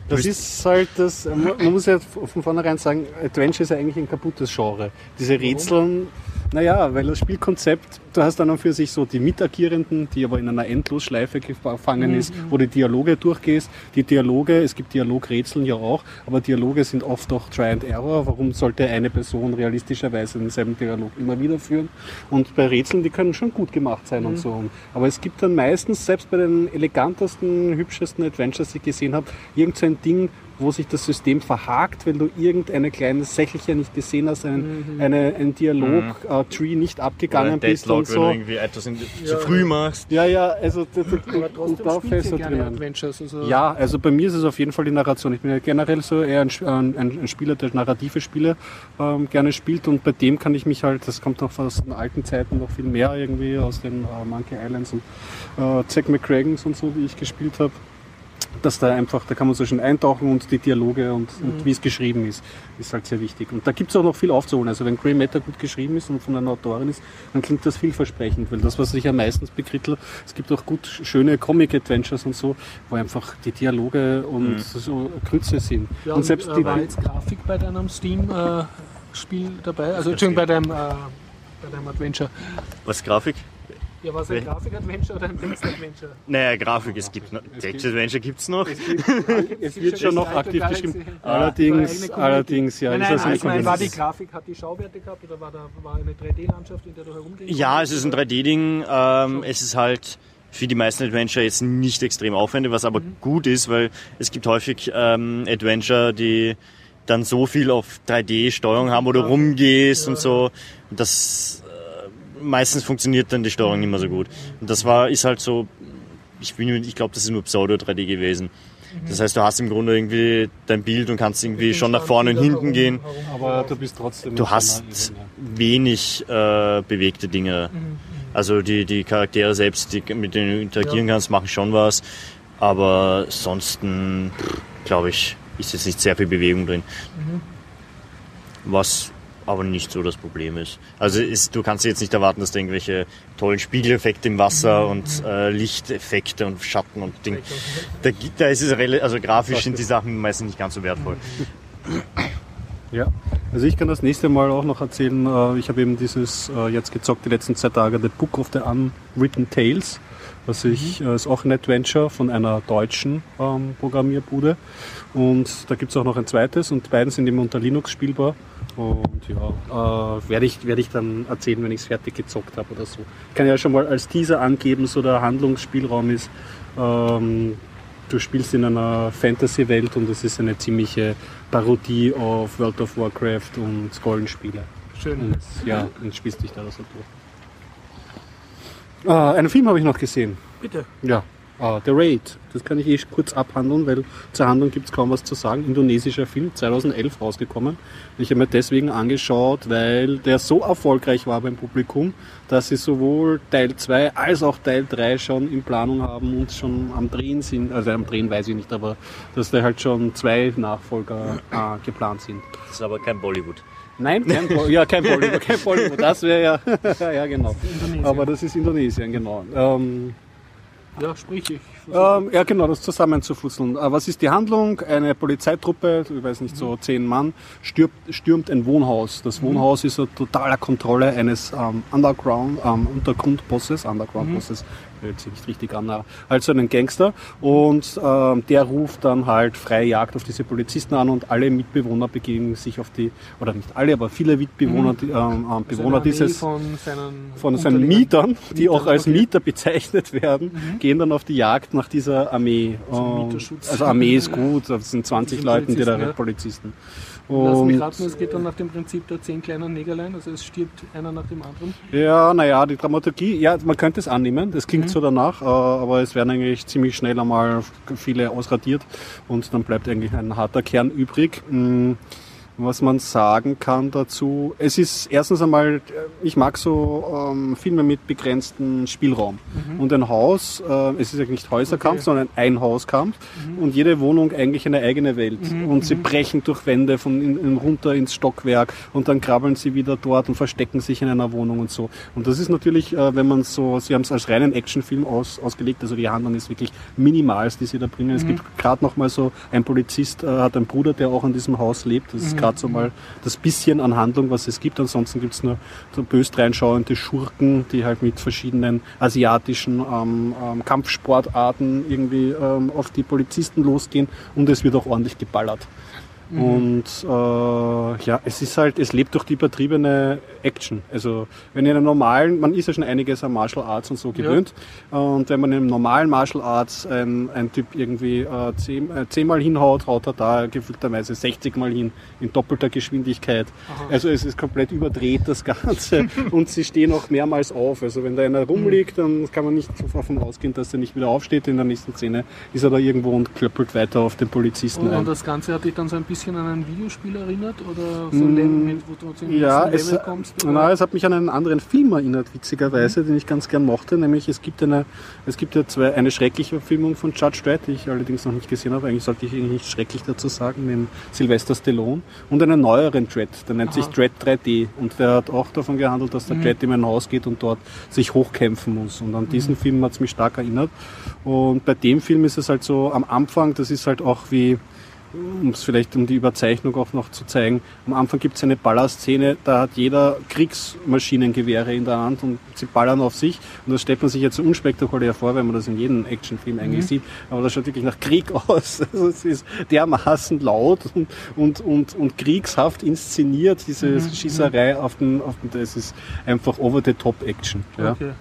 Das ist halt das, man man muss ja von vornherein sagen, Adventure ist ja eigentlich ein kaputtes Genre. Diese Rätseln, naja, weil das Spielkonzept, du hast dann für sich so die Mitagierenden, die aber in einer Endlosschleife gefangen ist, wo du Dialoge durchgehst. Die Dialoge, es gibt Dialogrätseln ja auch, aber Dialoge sind oft auch Try and Error. Warum sollte eine Person realistischerweise denselben Dialog immer wieder führen? Und bei Rätseln, die können schon gut gemacht sein und so. Aber es gibt dann meistens, selbst bei den elegantesten, hübschesten Adventures, die ich gesehen habe, irgend so ein Ding, wo sich das System verhakt, wenn du irgendeine kleine Sächelchen nicht gesehen hast, einen, eine, ein Dialog-Tree nicht abgegangen bist und Deadlock, wenn du so. irgendwie etwas in, zu früh machst. Ja, ja, also da, da, Aber und trotzdem da gerne drinnen. Adventures. Also Ja, also bei mir ist es auf jeden Fall die Narration. Ich bin ja generell so eher ein, ein, ein Spieler, der narrative Spiele ähm, gerne spielt und bei dem kann ich mich halt, das kommt noch aus den alten Zeiten noch viel mehr irgendwie, aus den äh, Monkey Islands und äh, Zack McCragons und so, die ich gespielt habe. Dass da einfach, da kann man so schön eintauchen und die Dialoge und, und wie es geschrieben ist, ist halt sehr wichtig. Und da gibt es auch noch viel aufzuholen. Also wenn Grey Matter gut geschrieben ist und von einer Autorin ist, dann klingt das vielversprechend, weil das, was ich ja meistens bekrittel, es gibt auch gut schöne Comic-Adventures und so, wo einfach die Dialoge und so Krütze sind. Ja, und selbst äh, die, war jetzt Grafik bei deinem Steam-Spiel dabei? Also, Entschuldigung, bei deinem, äh, bei deinem Adventure. Was Grafik? Ja, war es ein Grafik-Adventure oder ein Text-Adventure? Naja, Grafik, es gibt noch. Text Adventure gibt's noch. es wird schon noch aktiv geschrieben. Ja. Allerdings, allerdings, ja, Nein, ist nein, das eine ich meine, war die. Grafik, hat die Schauwerte gehabt oder war da war eine 3D-Landschaft, in der du herumgehst? Ja, es ist ein 3D-Ding. Ähm, es ist halt für die meisten Adventure jetzt nicht extrem aufwendig, was aber gut ist, weil es gibt häufig ähm, Adventure, die dann so viel auf 3D-Steuerung haben, wo du rumgehst und so. Und das meistens funktioniert dann die Steuerung nicht mehr so gut. Und das war, ist halt so, ich, bin- ich glaube, das ist nur Pseudo 3D gewesen. Das heißt, du hast im Grunde irgendwie dein Bild und kannst irgendwie schon nach vorne und hinten gehen. Aber du bist trotzdem. Du hast wenig äh, bewegte Dinge. Also die, die Charaktere selbst, die, mit denen du interagieren kannst, machen schon was. Aber ansonsten, glaube ich, ist jetzt nicht sehr viel Bewegung drin. Was aber nicht so das Problem ist. Also ist, du kannst jetzt nicht erwarten, dass da irgendwelche tollen Spiegeleffekte im Wasser und äh, Lichteffekte und Schatten und Ding. Da, da ist es also grafisch sind die Sachen meistens nicht ganz so wertvoll. Ja, also ich kann das nächste Mal auch noch erzählen. äh, Ich habe eben dieses äh, jetzt gezockt die letzten zwei Tage, The Book of the Unwritten Tales. Was ich, äh, ist auch ein Adventure von einer deutschen ähm, Programmierbude. Und da gibt es auch noch ein zweites und beiden sind eben unter Linux spielbar. Und ja, äh, werde ich, werd ich dann erzählen, wenn ich es fertig gezockt habe oder so. Ich kann ja schon mal als Teaser angeben, so der Handlungsspielraum ist, ähm, du spielst in einer Fantasy-Welt und es ist eine ziemliche Parodie auf World of Warcraft und Rollenspiele. Schön. Und ja, und spielst dich da so durch. Äh, einen Film habe ich noch gesehen. Bitte. Ja, äh, The Raid. Das kann ich eh kurz abhandeln, weil zur Handlung gibt es kaum was zu sagen. Indonesischer Film, 2011 rausgekommen. Ich habe mir deswegen angeschaut, weil der so erfolgreich war beim Publikum, dass sie sowohl Teil 2 als auch Teil 3 schon in Planung haben und schon am Drehen sind. Also am Drehen weiß ich nicht, aber dass da halt schon zwei Nachfolger äh, geplant sind. Das ist aber kein Bollywood. Nein, kein, Bo ja, kein Bollywood, kein Bollywood. Das wäre ja, [LAUGHS] ja genau. Indonesien. Aber das ist Indonesien, genau. Ähm, Ja, sprich ich. ähm, ja, genau, das zusammenzufusseln. Äh, was ist die Handlung? Eine Polizeitruppe, ich weiß nicht, so zehn Mann, stürmt, stürmt ein Wohnhaus. Das Wohnhaus ist unter totaler Kontrolle eines ähm, Underground, ähm, Untergrundbosses, Underground-Bosses, hört sich nicht richtig an, halt so einen Gangster. Und ähm, der ruft dann halt freie Jagd auf diese Polizisten an und alle Mitbewohner begeben sich auf die, oder nicht alle, aber viele Mitbewohner, die, ähm, ähm, Bewohner Armee dieses von seinen, von seinen. Mietern, die Mietern, auch als okay. Mhm. Mieter bezeichnet werden, gehen dann auf die Jagd nach dieser Armee. Mieterschutz. Also Armee ist [LAUGHS] gut, das sind 20 sind Leute, die da ja. Polizisten. Lass mich Und raten, es geht dann nach dem Prinzip der zehn kleinen Negerlein, also es stirbt einer nach dem anderen. ja, naja, die Dramaturgie, ja, man könnte es annehmen, das Mhm. klingt so danach, äh, aber es werden eigentlich ziemlich schnell einmal viele ausradiert und dann bleibt eigentlich ein harter Kern übrig. Was man sagen kann dazu, es ist erstens einmal, äh, ich mag so ähm, Filme mit begrenztem Spielraum. Und ein Haus, äh, es ist eigentlich nicht Häuserkampf, Mhm. Okay. Mhm. sondern ein Hauskampf und jede Wohnung eigentlich eine eigene Welt. Und sie brechen durch Wände von in, in, runter ins Stockwerk und dann krabbeln sie wieder dort und verstecken sich in einer Wohnung und so. Und das ist natürlich, äh, wenn man so, sie haben es als reinen Actionfilm aus, ausgelegt, also die Handlung ist wirklich minimal, die sie da bringen. Es gibt gerade noch mal so, ein Polizist äh, hat einen Bruder, der auch in diesem Haus lebt. Das ist so mal das bisschen an Handlung, was es gibt. Ansonsten gibt es nur so bös reinschauende Schurken, die halt mit verschiedenen asiatischen ähm, ähm, Kampfsportarten irgendwie ähm, auf die Polizisten losgehen und es wird auch ordentlich geballert. Und äh, ja, es ist halt, es lebt durch die übertriebene Action. Also wenn in einem normalen, man ist ja schon einiges an Martial Arts und so gewöhnt. Und wenn man in einem normalen Martial Arts ein, ein Typ irgendwie äh, zehn, äh, zehnmal hinhaut, haut er da gefühlterweise 60 Mal hin in doppelter Geschwindigkeit. Also es ist komplett überdreht das Ganze. und sie stehen auch mehrmals auf. Also wenn da einer rumliegt, dann kann man nicht davon ausgehen, dass er nicht wieder aufsteht. In der nächsten Szene ist er da irgendwo und klöppelt weiter auf den Polizisten Und, ein. und das Ganze hat dich dann so ein bisschen an ein Videospiel erinnert? Oder so ein Level, wo du zum Mm, Ja, es, Level kommst? oder? na, es hat mich an einen anderen Film erinnert, witzigerweise, den ich ganz gern mochte. Nämlich es gibt eine, es gibt ja zwei, eine schreckliche Verfilmung von Judge Dredd, die ich allerdings noch nicht gesehen habe. Eigentlich sollte ich eigentlich nicht schrecklich dazu sagen, den Sylvester Stallone. Und einen neueren Dredd, der nennt sich Dredd 3D. Und der hat auch davon gehandelt, dass der Dredd in ein Haus geht und dort sich hochkämpfen muss. Und an diesen Film hat es mich stark erinnert. Und bei dem Film ist es halt so, am Anfang, das ist halt auch wie, um es vielleicht um die Überzeichnung auch noch zu zeigen, am Anfang gibt es eine Ballerszene, da hat jeder Kriegsmaschinengewehre in der Hand und sie ballern auf sich. Und das stellt man sich jetzt so unspektakulär vor, wenn man das in jedem Actionfilm eigentlich sieht. Aber das schaut wirklich nach Krieg [LAUGHS] aus. Also es ist dermaßen laut und, und, und, und kriegshaft inszeniert, diese Schießerei auf den, auf den, das ist einfach over-the-top-Action. Ja. Okay.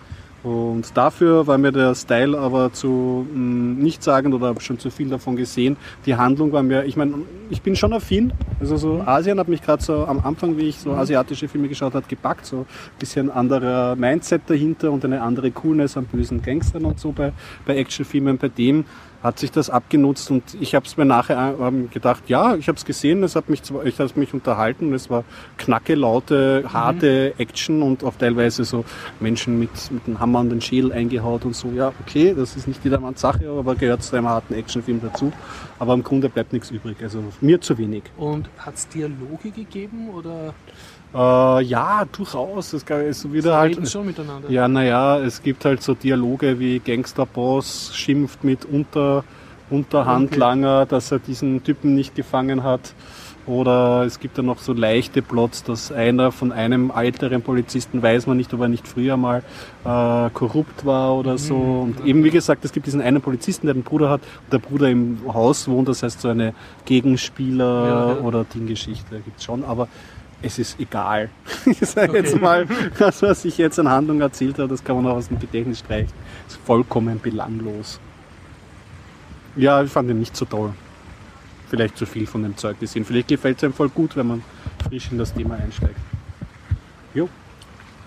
Und dafür war mir der Style aber zu mh, nichtssagend oder habe schon zu viel davon gesehen. Die Handlung war mir, ich meine, ich bin schon affin. Also so Asien hat mich gerade so am Anfang, wie ich so asiatische Filme geschaut habe, gepackt. So ein bisschen anderer Mindset dahinter und eine andere Coolness an bösen Gangstern und so bei, bei Actionfilmen. Bei dem hat sich das abgenutzt und ich habe es mir nachher ähm, gedacht, ja, ich habe es gesehen, es hat mich, zwar- ich habe mich unterhalten, es war knacke, laute, harte Action und auch teilweise so Menschen mit, mit einem Hammer an den Schädel eingehaut und so, ja, okay, das ist nicht jedermanns Sache, aber gehört zu einem harten Actionfilm dazu. aber im Grunde bleibt nichts übrig. Also mir zu wenig. Und hat es Dialoge gegeben oder Äh, ja, durchaus. Es ist wieder halt. reden schon miteinander? Ja, naja, es gibt halt so Dialoge wie Gangsterboss schimpft mit Unter, Unterhandlanger, dass er diesen Typen nicht gefangen hat. Oder es gibt dann noch so leichte Plots, dass einer von einem älteren Polizisten weiß man nicht, ob er nicht früher mal äh, korrupt war oder so. Und eben wie gesagt, es gibt diesen einen Polizisten, der einen Bruder hat und der Bruder im Haus wohnt, das heißt so eine Gegenspieler Ja, ja. oder Dinggeschichte gibt's schon, aber es ist egal. [LAUGHS] Ich sage jetzt mal, das, was ich jetzt an Handlung erzählt habe, das kann man auch aus dem Gedächtnis streichen. Ist vollkommen belanglos. Ja, ich fand ihn nicht so toll. Vielleicht zu viel von dem Zeug gesehen. Vielleicht gefällt es einem voll gut, wenn man frisch in das Thema einsteigt. Jo.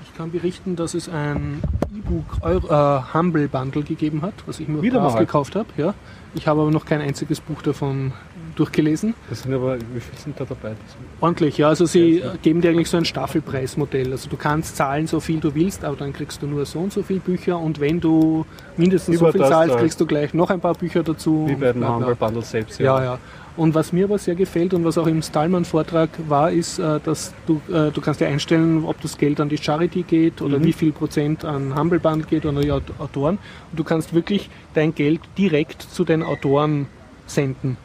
Ich kann berichten, dass es ein E-Book äh, Humble Bundle gegeben hat, was ich mir Wieder gekauft habe. Ja. Ich habe aber noch kein einziges Buch davon durchgelesen. Das sind aber, wie viel sind da dabei? Ordentlich, ja. Also sie äh, geben dir eigentlich so ein Staffelpreismodell. Also du kannst zahlen, so viel du willst, aber dann kriegst du nur so und so viel Bücher und wenn du mindestens Über so viel zahlst, da. kriegst du gleich noch ein paar Bücher dazu. Wie bei den. Humble Bundles selbst. Ja, ja. Und was mir aber sehr gefällt und was auch im Stallman-Vortrag war, ist, äh, dass du, äh, du kannst dir einstellen, ob das Geld an die Charity geht oder Mhm. wie viel Prozent an Humble Bundle geht oder die Aut- Autoren. Und du kannst wirklich dein Geld direkt zu den Autoren senden.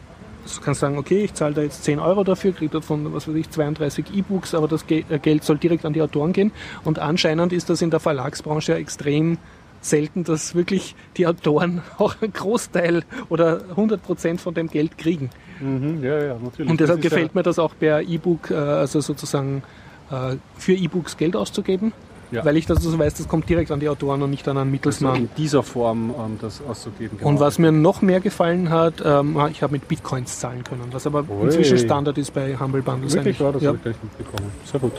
Du kannst sagen, okay, ich zahle da jetzt 10 Euro dafür, kriege davon, was weiß ich, 32 E-Books, aber das äh, Geld soll direkt an die Autoren gehen. Und anscheinend ist das in der Verlagsbranche ja extrem selten, dass wirklich die Autoren [LAUGHS] auch einen Großteil oder 100 Prozent von dem Geld kriegen. Mhm, ja, ja, natürlich. Und deshalb gefällt mir das auch per E-Book, äh, also sozusagen äh, für E-Books Geld auszugeben, Ja. weil ich das so weiß, das kommt direkt an die Autoren und nicht an einen ja, also Mittelsmann. in dieser Form ähm, das auszugeben. Und genau. was mir noch mehr gefallen hat, ähm, ich habe mit Bitcoins zahlen können, was aber Ui. inzwischen Standard ist bei Humble Bundles Wirklich war das ja. habe ich gleich mitbekommen. Sehr gut.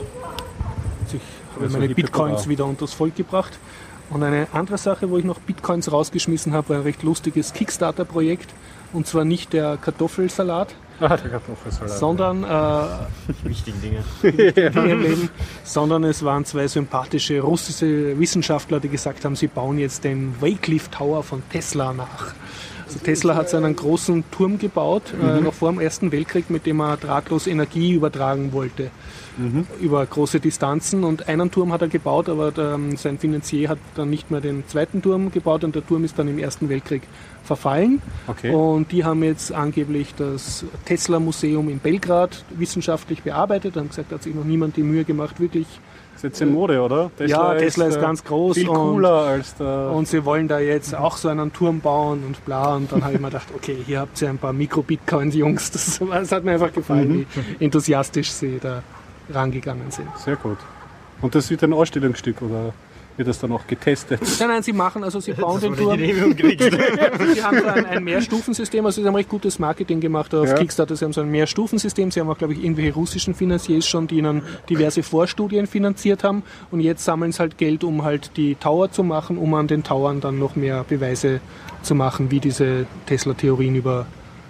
Ich habe meine die Bitcoins wieder unters Volk gebracht. Und eine andere Sache, wo ich noch Bitcoins rausgeschmissen habe, war ein recht lustiges Kickstarter-Projekt. Und zwar nicht der Kartoffelsalat, Ah, der Kartoffelsalat. sondern äh, Wichtigen Dinge. [LAUGHS] Dinge im Leben, sondern es waren zwei sympathische russische Wissenschaftler, die gesagt haben, sie bauen jetzt den Wycliffe Tower von Tesla nach. Also Tesla hat so einen großen Turm gebaut, äh, noch vor dem Ersten Weltkrieg, mit dem er drahtlos Energie übertragen wollte über große Distanzen. Und einen Turm hat er gebaut, aber der, sein Finanzier hat dann nicht mehr den zweiten Turm gebaut und der Turm ist dann im Ersten Weltkrieg verfallen. Okay. Und die haben jetzt angeblich das Tesla-Museum in Belgrad wissenschaftlich bearbeitet, haben gesagt, da hat sich noch niemand die Mühe gemacht, wirklich. Ist jetzt in Mode, oder? ja, Tesla ist äh, ganz groß viel und, cooler als der. und sie wollen da jetzt auch so einen Turm bauen und bla. Und dann habe ich mir gedacht, okay, hier habt ihr ein paar Mikro-Bitcoins-Jungs. Das, das hat mir einfach gefallen, Mhm. wie enthusiastisch sie da rangegangen sind. Sehr gut. Und das wird ein Ausstellungsstück oder wird das dann auch getestet? Nein, nein, sie machen, also sie bauen den Die Turm. [LAUGHS] Sie haben so ein, ein Mehrstufensystem, also sie haben recht gutes Marketing gemacht auf Ja. Kickstarter. Sie haben so ein Mehrstufensystem, sie haben auch, glaube ich, irgendwelche russischen Finanziers schon, die ihnen diverse Vorstudien finanziert haben. Und jetzt sammeln sie halt Geld, um halt die Tower zu machen, um an den Towern dann noch mehr Beweise zu machen, wie diese Tesla-Theorien über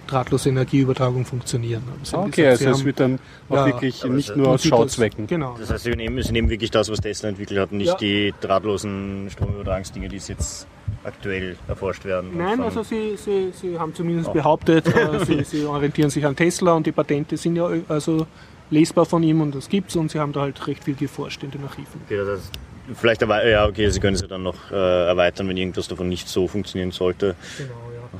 drahtlose Energieübertragung funktionieren. Okay, gesagt, also sie es haben- wird dann auch Ja, wirklich nicht es- nur aus Schauzwecken. Genau. Das heißt, sie nehmen, sie nehmen wirklich das, was Tesla entwickelt hat, nicht Ja. die drahtlosen Stromübertragungsdinge, die es jetzt aktuell erforscht werden. Nein, also sie, sie, sie haben zumindest Oh. behauptet, äh, [LAUGHS] sie, sie orientieren sich an Tesla und die Patente sind ja also lesbar von ihm und das gibt's und sie haben da halt recht viel geforscht in den Archiven. Okay, das heißt, vielleicht ja, okay, sie können es ja dann noch äh, erweitern, wenn irgendwas davon nicht so funktionieren sollte. Genau.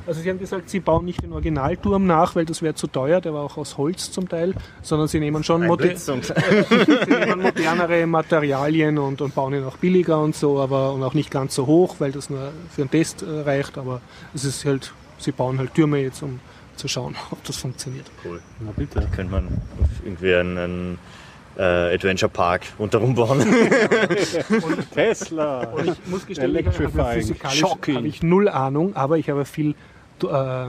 Also sie haben gesagt, sie bauen nicht den Originalturm nach, weil das wäre zu teuer, der war auch aus Holz zum Teil, sondern sie nehmen schon moder und- [LAUGHS] sie nehmen modernere Materialien und, und bauen ihn auch billiger und so, aber und auch nicht ganz so hoch, weil das nur für einen Test äh, reicht, aber es ist halt, sie bauen halt Türme jetzt, um zu schauen, [LAUGHS] ob das funktioniert. Cool. Na bitte. Könnte man irgendwie einen, einen äh, Adventure Park rundherum bauen. [LAUGHS] Tesla! Und ich muss gestehen, ich habe Electrifying. physikalisch Shocking. habe ich null Ahnung, aber ich habe viel äh,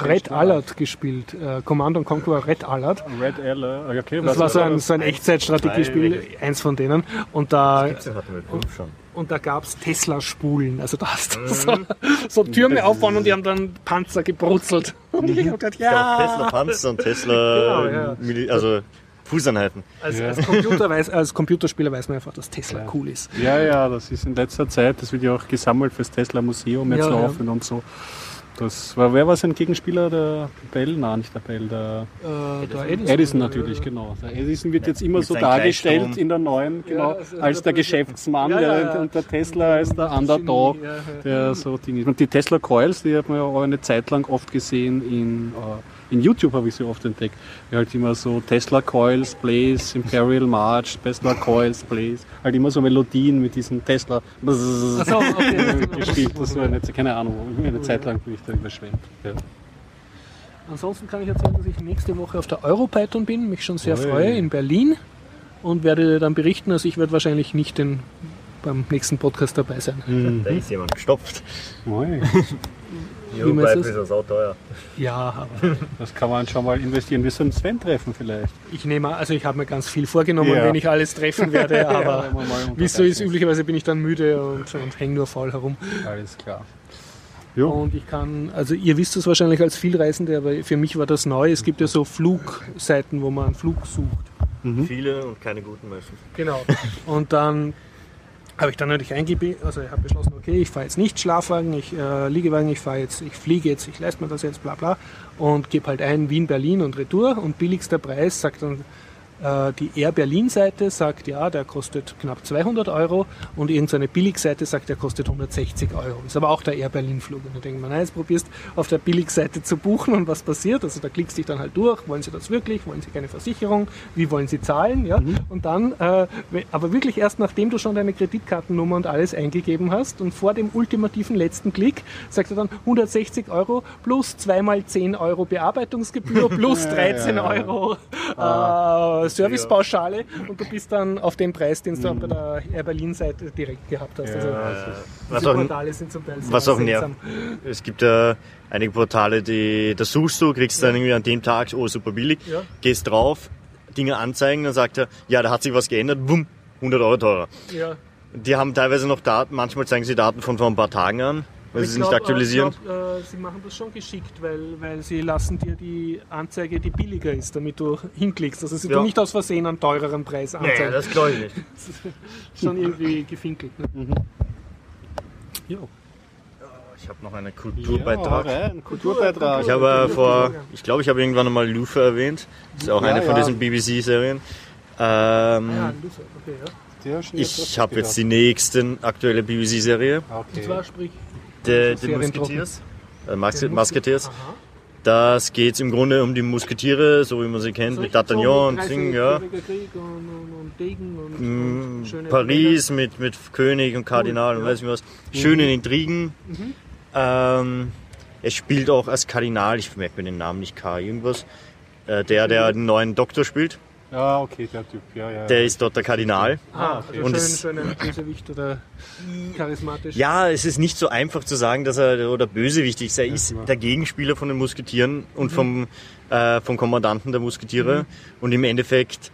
Red Alert gespielt, äh, Command and Conquer Red Alert. Red Alert. Okay, Das war so ein, das? so ein Echtzeitstrategiespiel, eins von denen. Und da, schon. und da gab es Tesla-Spulen. Also da hast du so, so Türme aufbauen und die haben dann Panzer gebrutzelt. [LAUGHS] Und ich habe gedacht, Ja. ja. Tesla Panzer und Tesla, Genau, ja. Also Fußeinheiten. Als, Ja. als, Computer weiß, als Computerspieler weiß man einfach, dass Tesla Ja. cool ist. Ja, ja, das ist in letzter Zeit, das wird ja auch gesammelt fürs Tesla Museum jetzt Ja, ja. laufen und so. Das war, wer war sein Gegenspieler? Der Bell? Nein, nicht der Bell, der Äh, der Edison, Edison natürlich, genau. Der Edison wird jetzt immer Mit so dargestellt Gleichstrom. in der neuen, genau, also als der der- Geschäftsmann Ja, ja, der, ja. und der Tesla als der Underdog, Ja, ja. der so Ding ist. Und die Tesla Coils, die hat man ja auch eine Zeit lang oft gesehen in, äh, in YouTube habe ich sie oft entdeckt. Die halt immer so Tesla Coils Plays, Imperial March, Tesla Coils Plays, halt immer so Melodien mit diesem Tesla Ach so, okay. [LAUGHS] gespielt. Das war eine, keine Ahnung, eine Zeit lang bin ich da überschwemmt. Ja. Ansonsten kann ich erzählen, dass ich nächste Woche auf der Europython bin, mich schon sehr Ui. freue, in Berlin und werde dann berichten. Also ich werde wahrscheinlich nicht den, beim nächsten Podcast dabei sein. Da ist jemand gestopft. Ui. [LAUGHS] Meinst du's? ist das auch teuer. Ja, aber [LAUGHS] Das kann man schon mal investieren. Wir sollen Sven treffen vielleicht. ich nehme, an- also ich habe mir ganz viel vorgenommen, Ja. wenn ich alles treffen werde, [LAUGHS] aber Ja, wie es so ist, üblicherweise bin ich dann müde und, und hänge nur faul herum. Alles klar. Jo. Und ich kann, also ihr wisst es wahrscheinlich als Vielreisende, aber für mich war das neu. Es gibt ja so Flugseiten, wo man einen Flug sucht. Viele und keine guten meistens. Genau. Und dann habe ich dann natürlich eingebe, also ich habe beschlossen, okay, ich fahre jetzt nicht Schlafwagen, ich äh, Liegewagen, ich fahre jetzt, ich fliege jetzt, ich leiste mir das jetzt, bla bla und gebe halt ein Wien, Berlin und Retour und billigster Preis sagt dann die Air Berlin Seite sagt, ja, der kostet knapp 200 Euro und irgendeine Billigseite sagt, der kostet 160 Euro. Ist aber auch der Air Berlin Flug. Und da denkt man, nein, jetzt probierst auf der Billigseite zu buchen und was passiert? Also da klickst dich dann halt durch, wollen Sie das wirklich, wollen Sie keine Versicherung, wie wollen Sie zahlen, ja? Und dann, äh, aber wirklich erst nachdem du schon deine Kreditkartennummer und alles eingegeben hast und vor dem ultimativen letzten Klick sagt er dann 160 Euro plus zweimal 10 Euro Bearbeitungsgebühr [LAUGHS] plus 13 ja, ja. Euro äh, Servicepauschale und du bist dann auf dem Preis, den du bei der Air Berlin Seite direkt gehabt hast. Also, Was diese auch, Portale sind zum Teil sehr was auch nervt. Es gibt ja einige Portale, die da suchst du, kriegst dann irgendwie an dem Tag, oh super billig, gehst drauf, Dinge anzeigen, dann sagt er, ja, da hat sich was geändert, wumm, 100 Euro teurer. Ja. Die haben teilweise noch Daten, manchmal zeigen sie Daten von vor ein paar Tagen an, weil Ich sie es nicht glaub, aktualisieren. Ich glaub, äh, sie machen das schon geschickt, weil, weil sie lassen dir die Anzeige, die billiger ist, damit du hinklickst. Also sie Ja. tun nicht aus Versehen einen teureren Preis anzeigen. das glaube ich nicht. [LAUGHS] schon irgendwie gefinkelt. Ne? Jo. Ich habe noch einen Ja, Kulturbeitrag. rein. Kulturbeitrag. Ich habe äh, vor, ich glaube, ich habe irgendwann einmal Luther erwähnt. Das ist auch Ja, eine von ja. diesen BBC-Serien. Ähm, Ja, Luther, okay, ja. Ich habe jetzt die nächste aktuelle BBC-Serie. Und Okay. zwar sprich. The, the Serientrocken. Musketeers. Äh, Mus Musketeers. Aha. Das geht im Grunde um die Musketiere, so wie man sie kennt, mit D'Artagnan und Ding, ja. Und, und, und Degen und, Mm, und Paris mit, mit König und Kardinal und ja. weiß nicht was. Schöne Intrigen. Ähm, es spielt auch als Kardinal, ich merke mir den Namen nicht, K. irgendwas. Äh, der, der den neuen Doktor spielt, Ja, okay, der Typ. Ja, ja. der ist dort der Kardinal. Ah, okay. also Und schön, schön ein Bösewicht oder charismatisch. Ja, es ist nicht so einfach zu sagen, dass er oder bösewichtig ist. Er ist der Gegenspieler von den Musketieren und vom, äh, vom Kommandanten der Musketiere. Und im Endeffekt,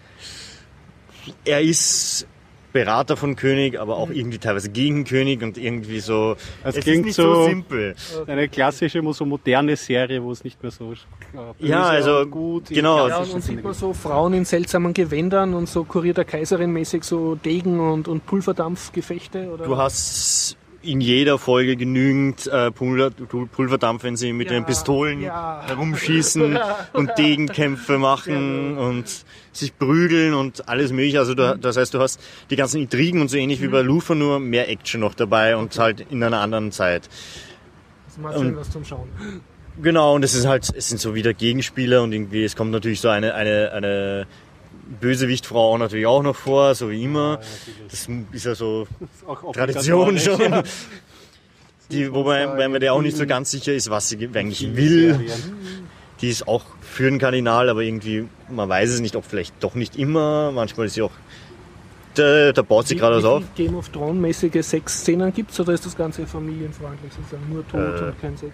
er ist Berater von König, aber auch irgendwie teilweise gegen König und irgendwie so. Es es klingt ist nicht so, so- simpel. Eine klassische, so moderne Serie, wo es nicht mehr so äh, Ja, also, und gut genau. Ja, und sieht man so Frauen in seltsamen Gewändern und so Kurier der Kaiserin mäßig so Degen und, und Pulverdampfgefechte oder Du hast in jeder Folge genügend äh, Pulver, Pulverdampf, wenn sie mit Ja, den Pistolen ja. herumschießen [LAUGHS] und Degenkämpfe machen und sich prügeln und alles mögliche. Also du, das heißt, du hast die ganzen Intrigen und so ähnlich wie bei Lufa, nur mehr Action noch dabei und halt in einer anderen Zeit. das macht schön was zum Schauen. Genau, und es ist halt, es sind so wieder Gegenspieler und irgendwie, es kommt natürlich so eine, eine, eine Bösewichtfrau natürlich auch noch vor, so wie immer. Das ist ja so [LAUGHS] auch Tradition [LAUGHS] schon. normal. Die, wobei, wobei man der auch nicht so ganz sicher ist, was sie eigentlich will. Die ist auch für den Kardinal, aber irgendwie, man weiß es nicht, ob vielleicht doch nicht immer. Manchmal ist sie auch, da, da baut sie gerade was auf. Game of Thrones mäßige Sexszenen gibt es oder ist das Ganze familienfreundlich sozusagen? Nur Tod Äh, und kein Sex?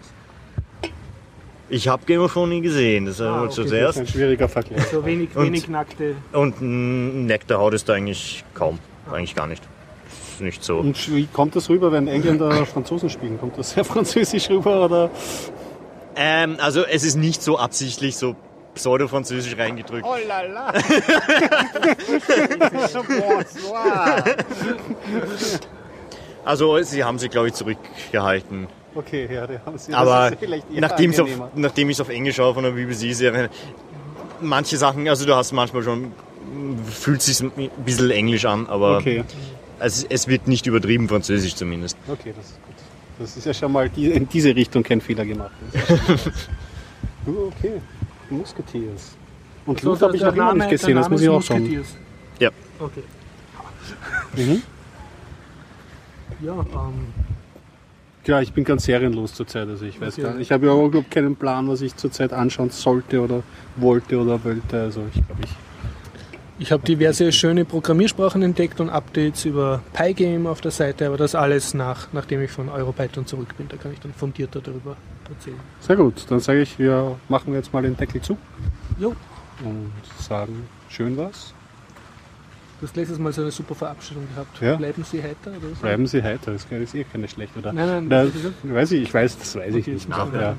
Ich habe Game of Thrones nie gesehen, das ist Ah, okay, Das ist zuerst. ein schwieriger Vergleich. So wenig, Und- wenig nackte. Und ein Nektarhaut ist da eigentlich kaum, eigentlich gar nicht. Ist nicht so. Und wie kommt das rüber, wenn Engländer [COUGHS] Franzosen spielen? Kommt das sehr französisch rüber oder? Ähm, also es ist nicht so absichtlich so pseudo-französisch reingedrückt. Oh la la! [LAUGHS] Also sie haben sich, glaube ich, zurückgehalten. Okay, ja, die haben sie Aber nachdem ich auf, nachdem ich auf Englisch schaue von der BBC-Serie, manche Sachen, also du hast manchmal schon, fühlt sich ein bisschen Englisch an, aber Okay, es, es wird nicht übertrieben Französisch zumindest. okay, das ist gut. Das ist ja schon mal die, in diese Richtung kein Fehler gemacht. [LAUGHS] Okay, Musketeers. Und So, Luft habe ich noch immer Name- nicht gesehen, das muss ich auch schauen. Musketeers. Ja. Okay. Mhm. Ja, ähm, Ja, ich bin ganz serienlos zurzeit, also ich weiß Okay. gar nicht. Ich habe ja auch überhaupt keinen Plan, was ich zurzeit anschauen sollte oder wollte oder wollte. Also ich glaube, ich ich habe diverse schöne Programmiersprachen entdeckt und Updates über Pygame auf der Seite, aber das alles nach, nachdem ich von Europython zurück bin. Da kann ich dann fundierter darüber erzählen. Sehr gut, dann sage ich, wir machen jetzt mal den Deckel zu Jo, und sagen, schön was. Du hast letztes Mal so eine super Verabschiedung gehabt. Ja. Bleiben Sie heiter oder so? Bleiben Sie heiter, das ist eh keine schlechte, oder? Nein, nein, das ist- weiß ich, ich weiß, das weiß ich Okay, nicht. das muss Ja.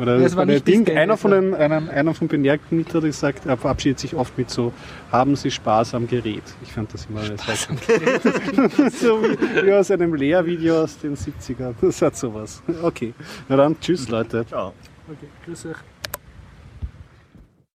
Oder [LAUGHS] Ja, es war der nicht Ding, einer von den, einer, einer von bemerkten mit hat gesagt, er verabschiedet sich oft mit so, haben Sie Spaß am Gerät. Ich fand das immer Spaß am Gerät. [LAUGHS] so wie, wie aus einem Lehrvideo aus den 70ern. Das hat sowas. Okay, na dann, tschüss Leute. Ciao. Okay, grüß euch.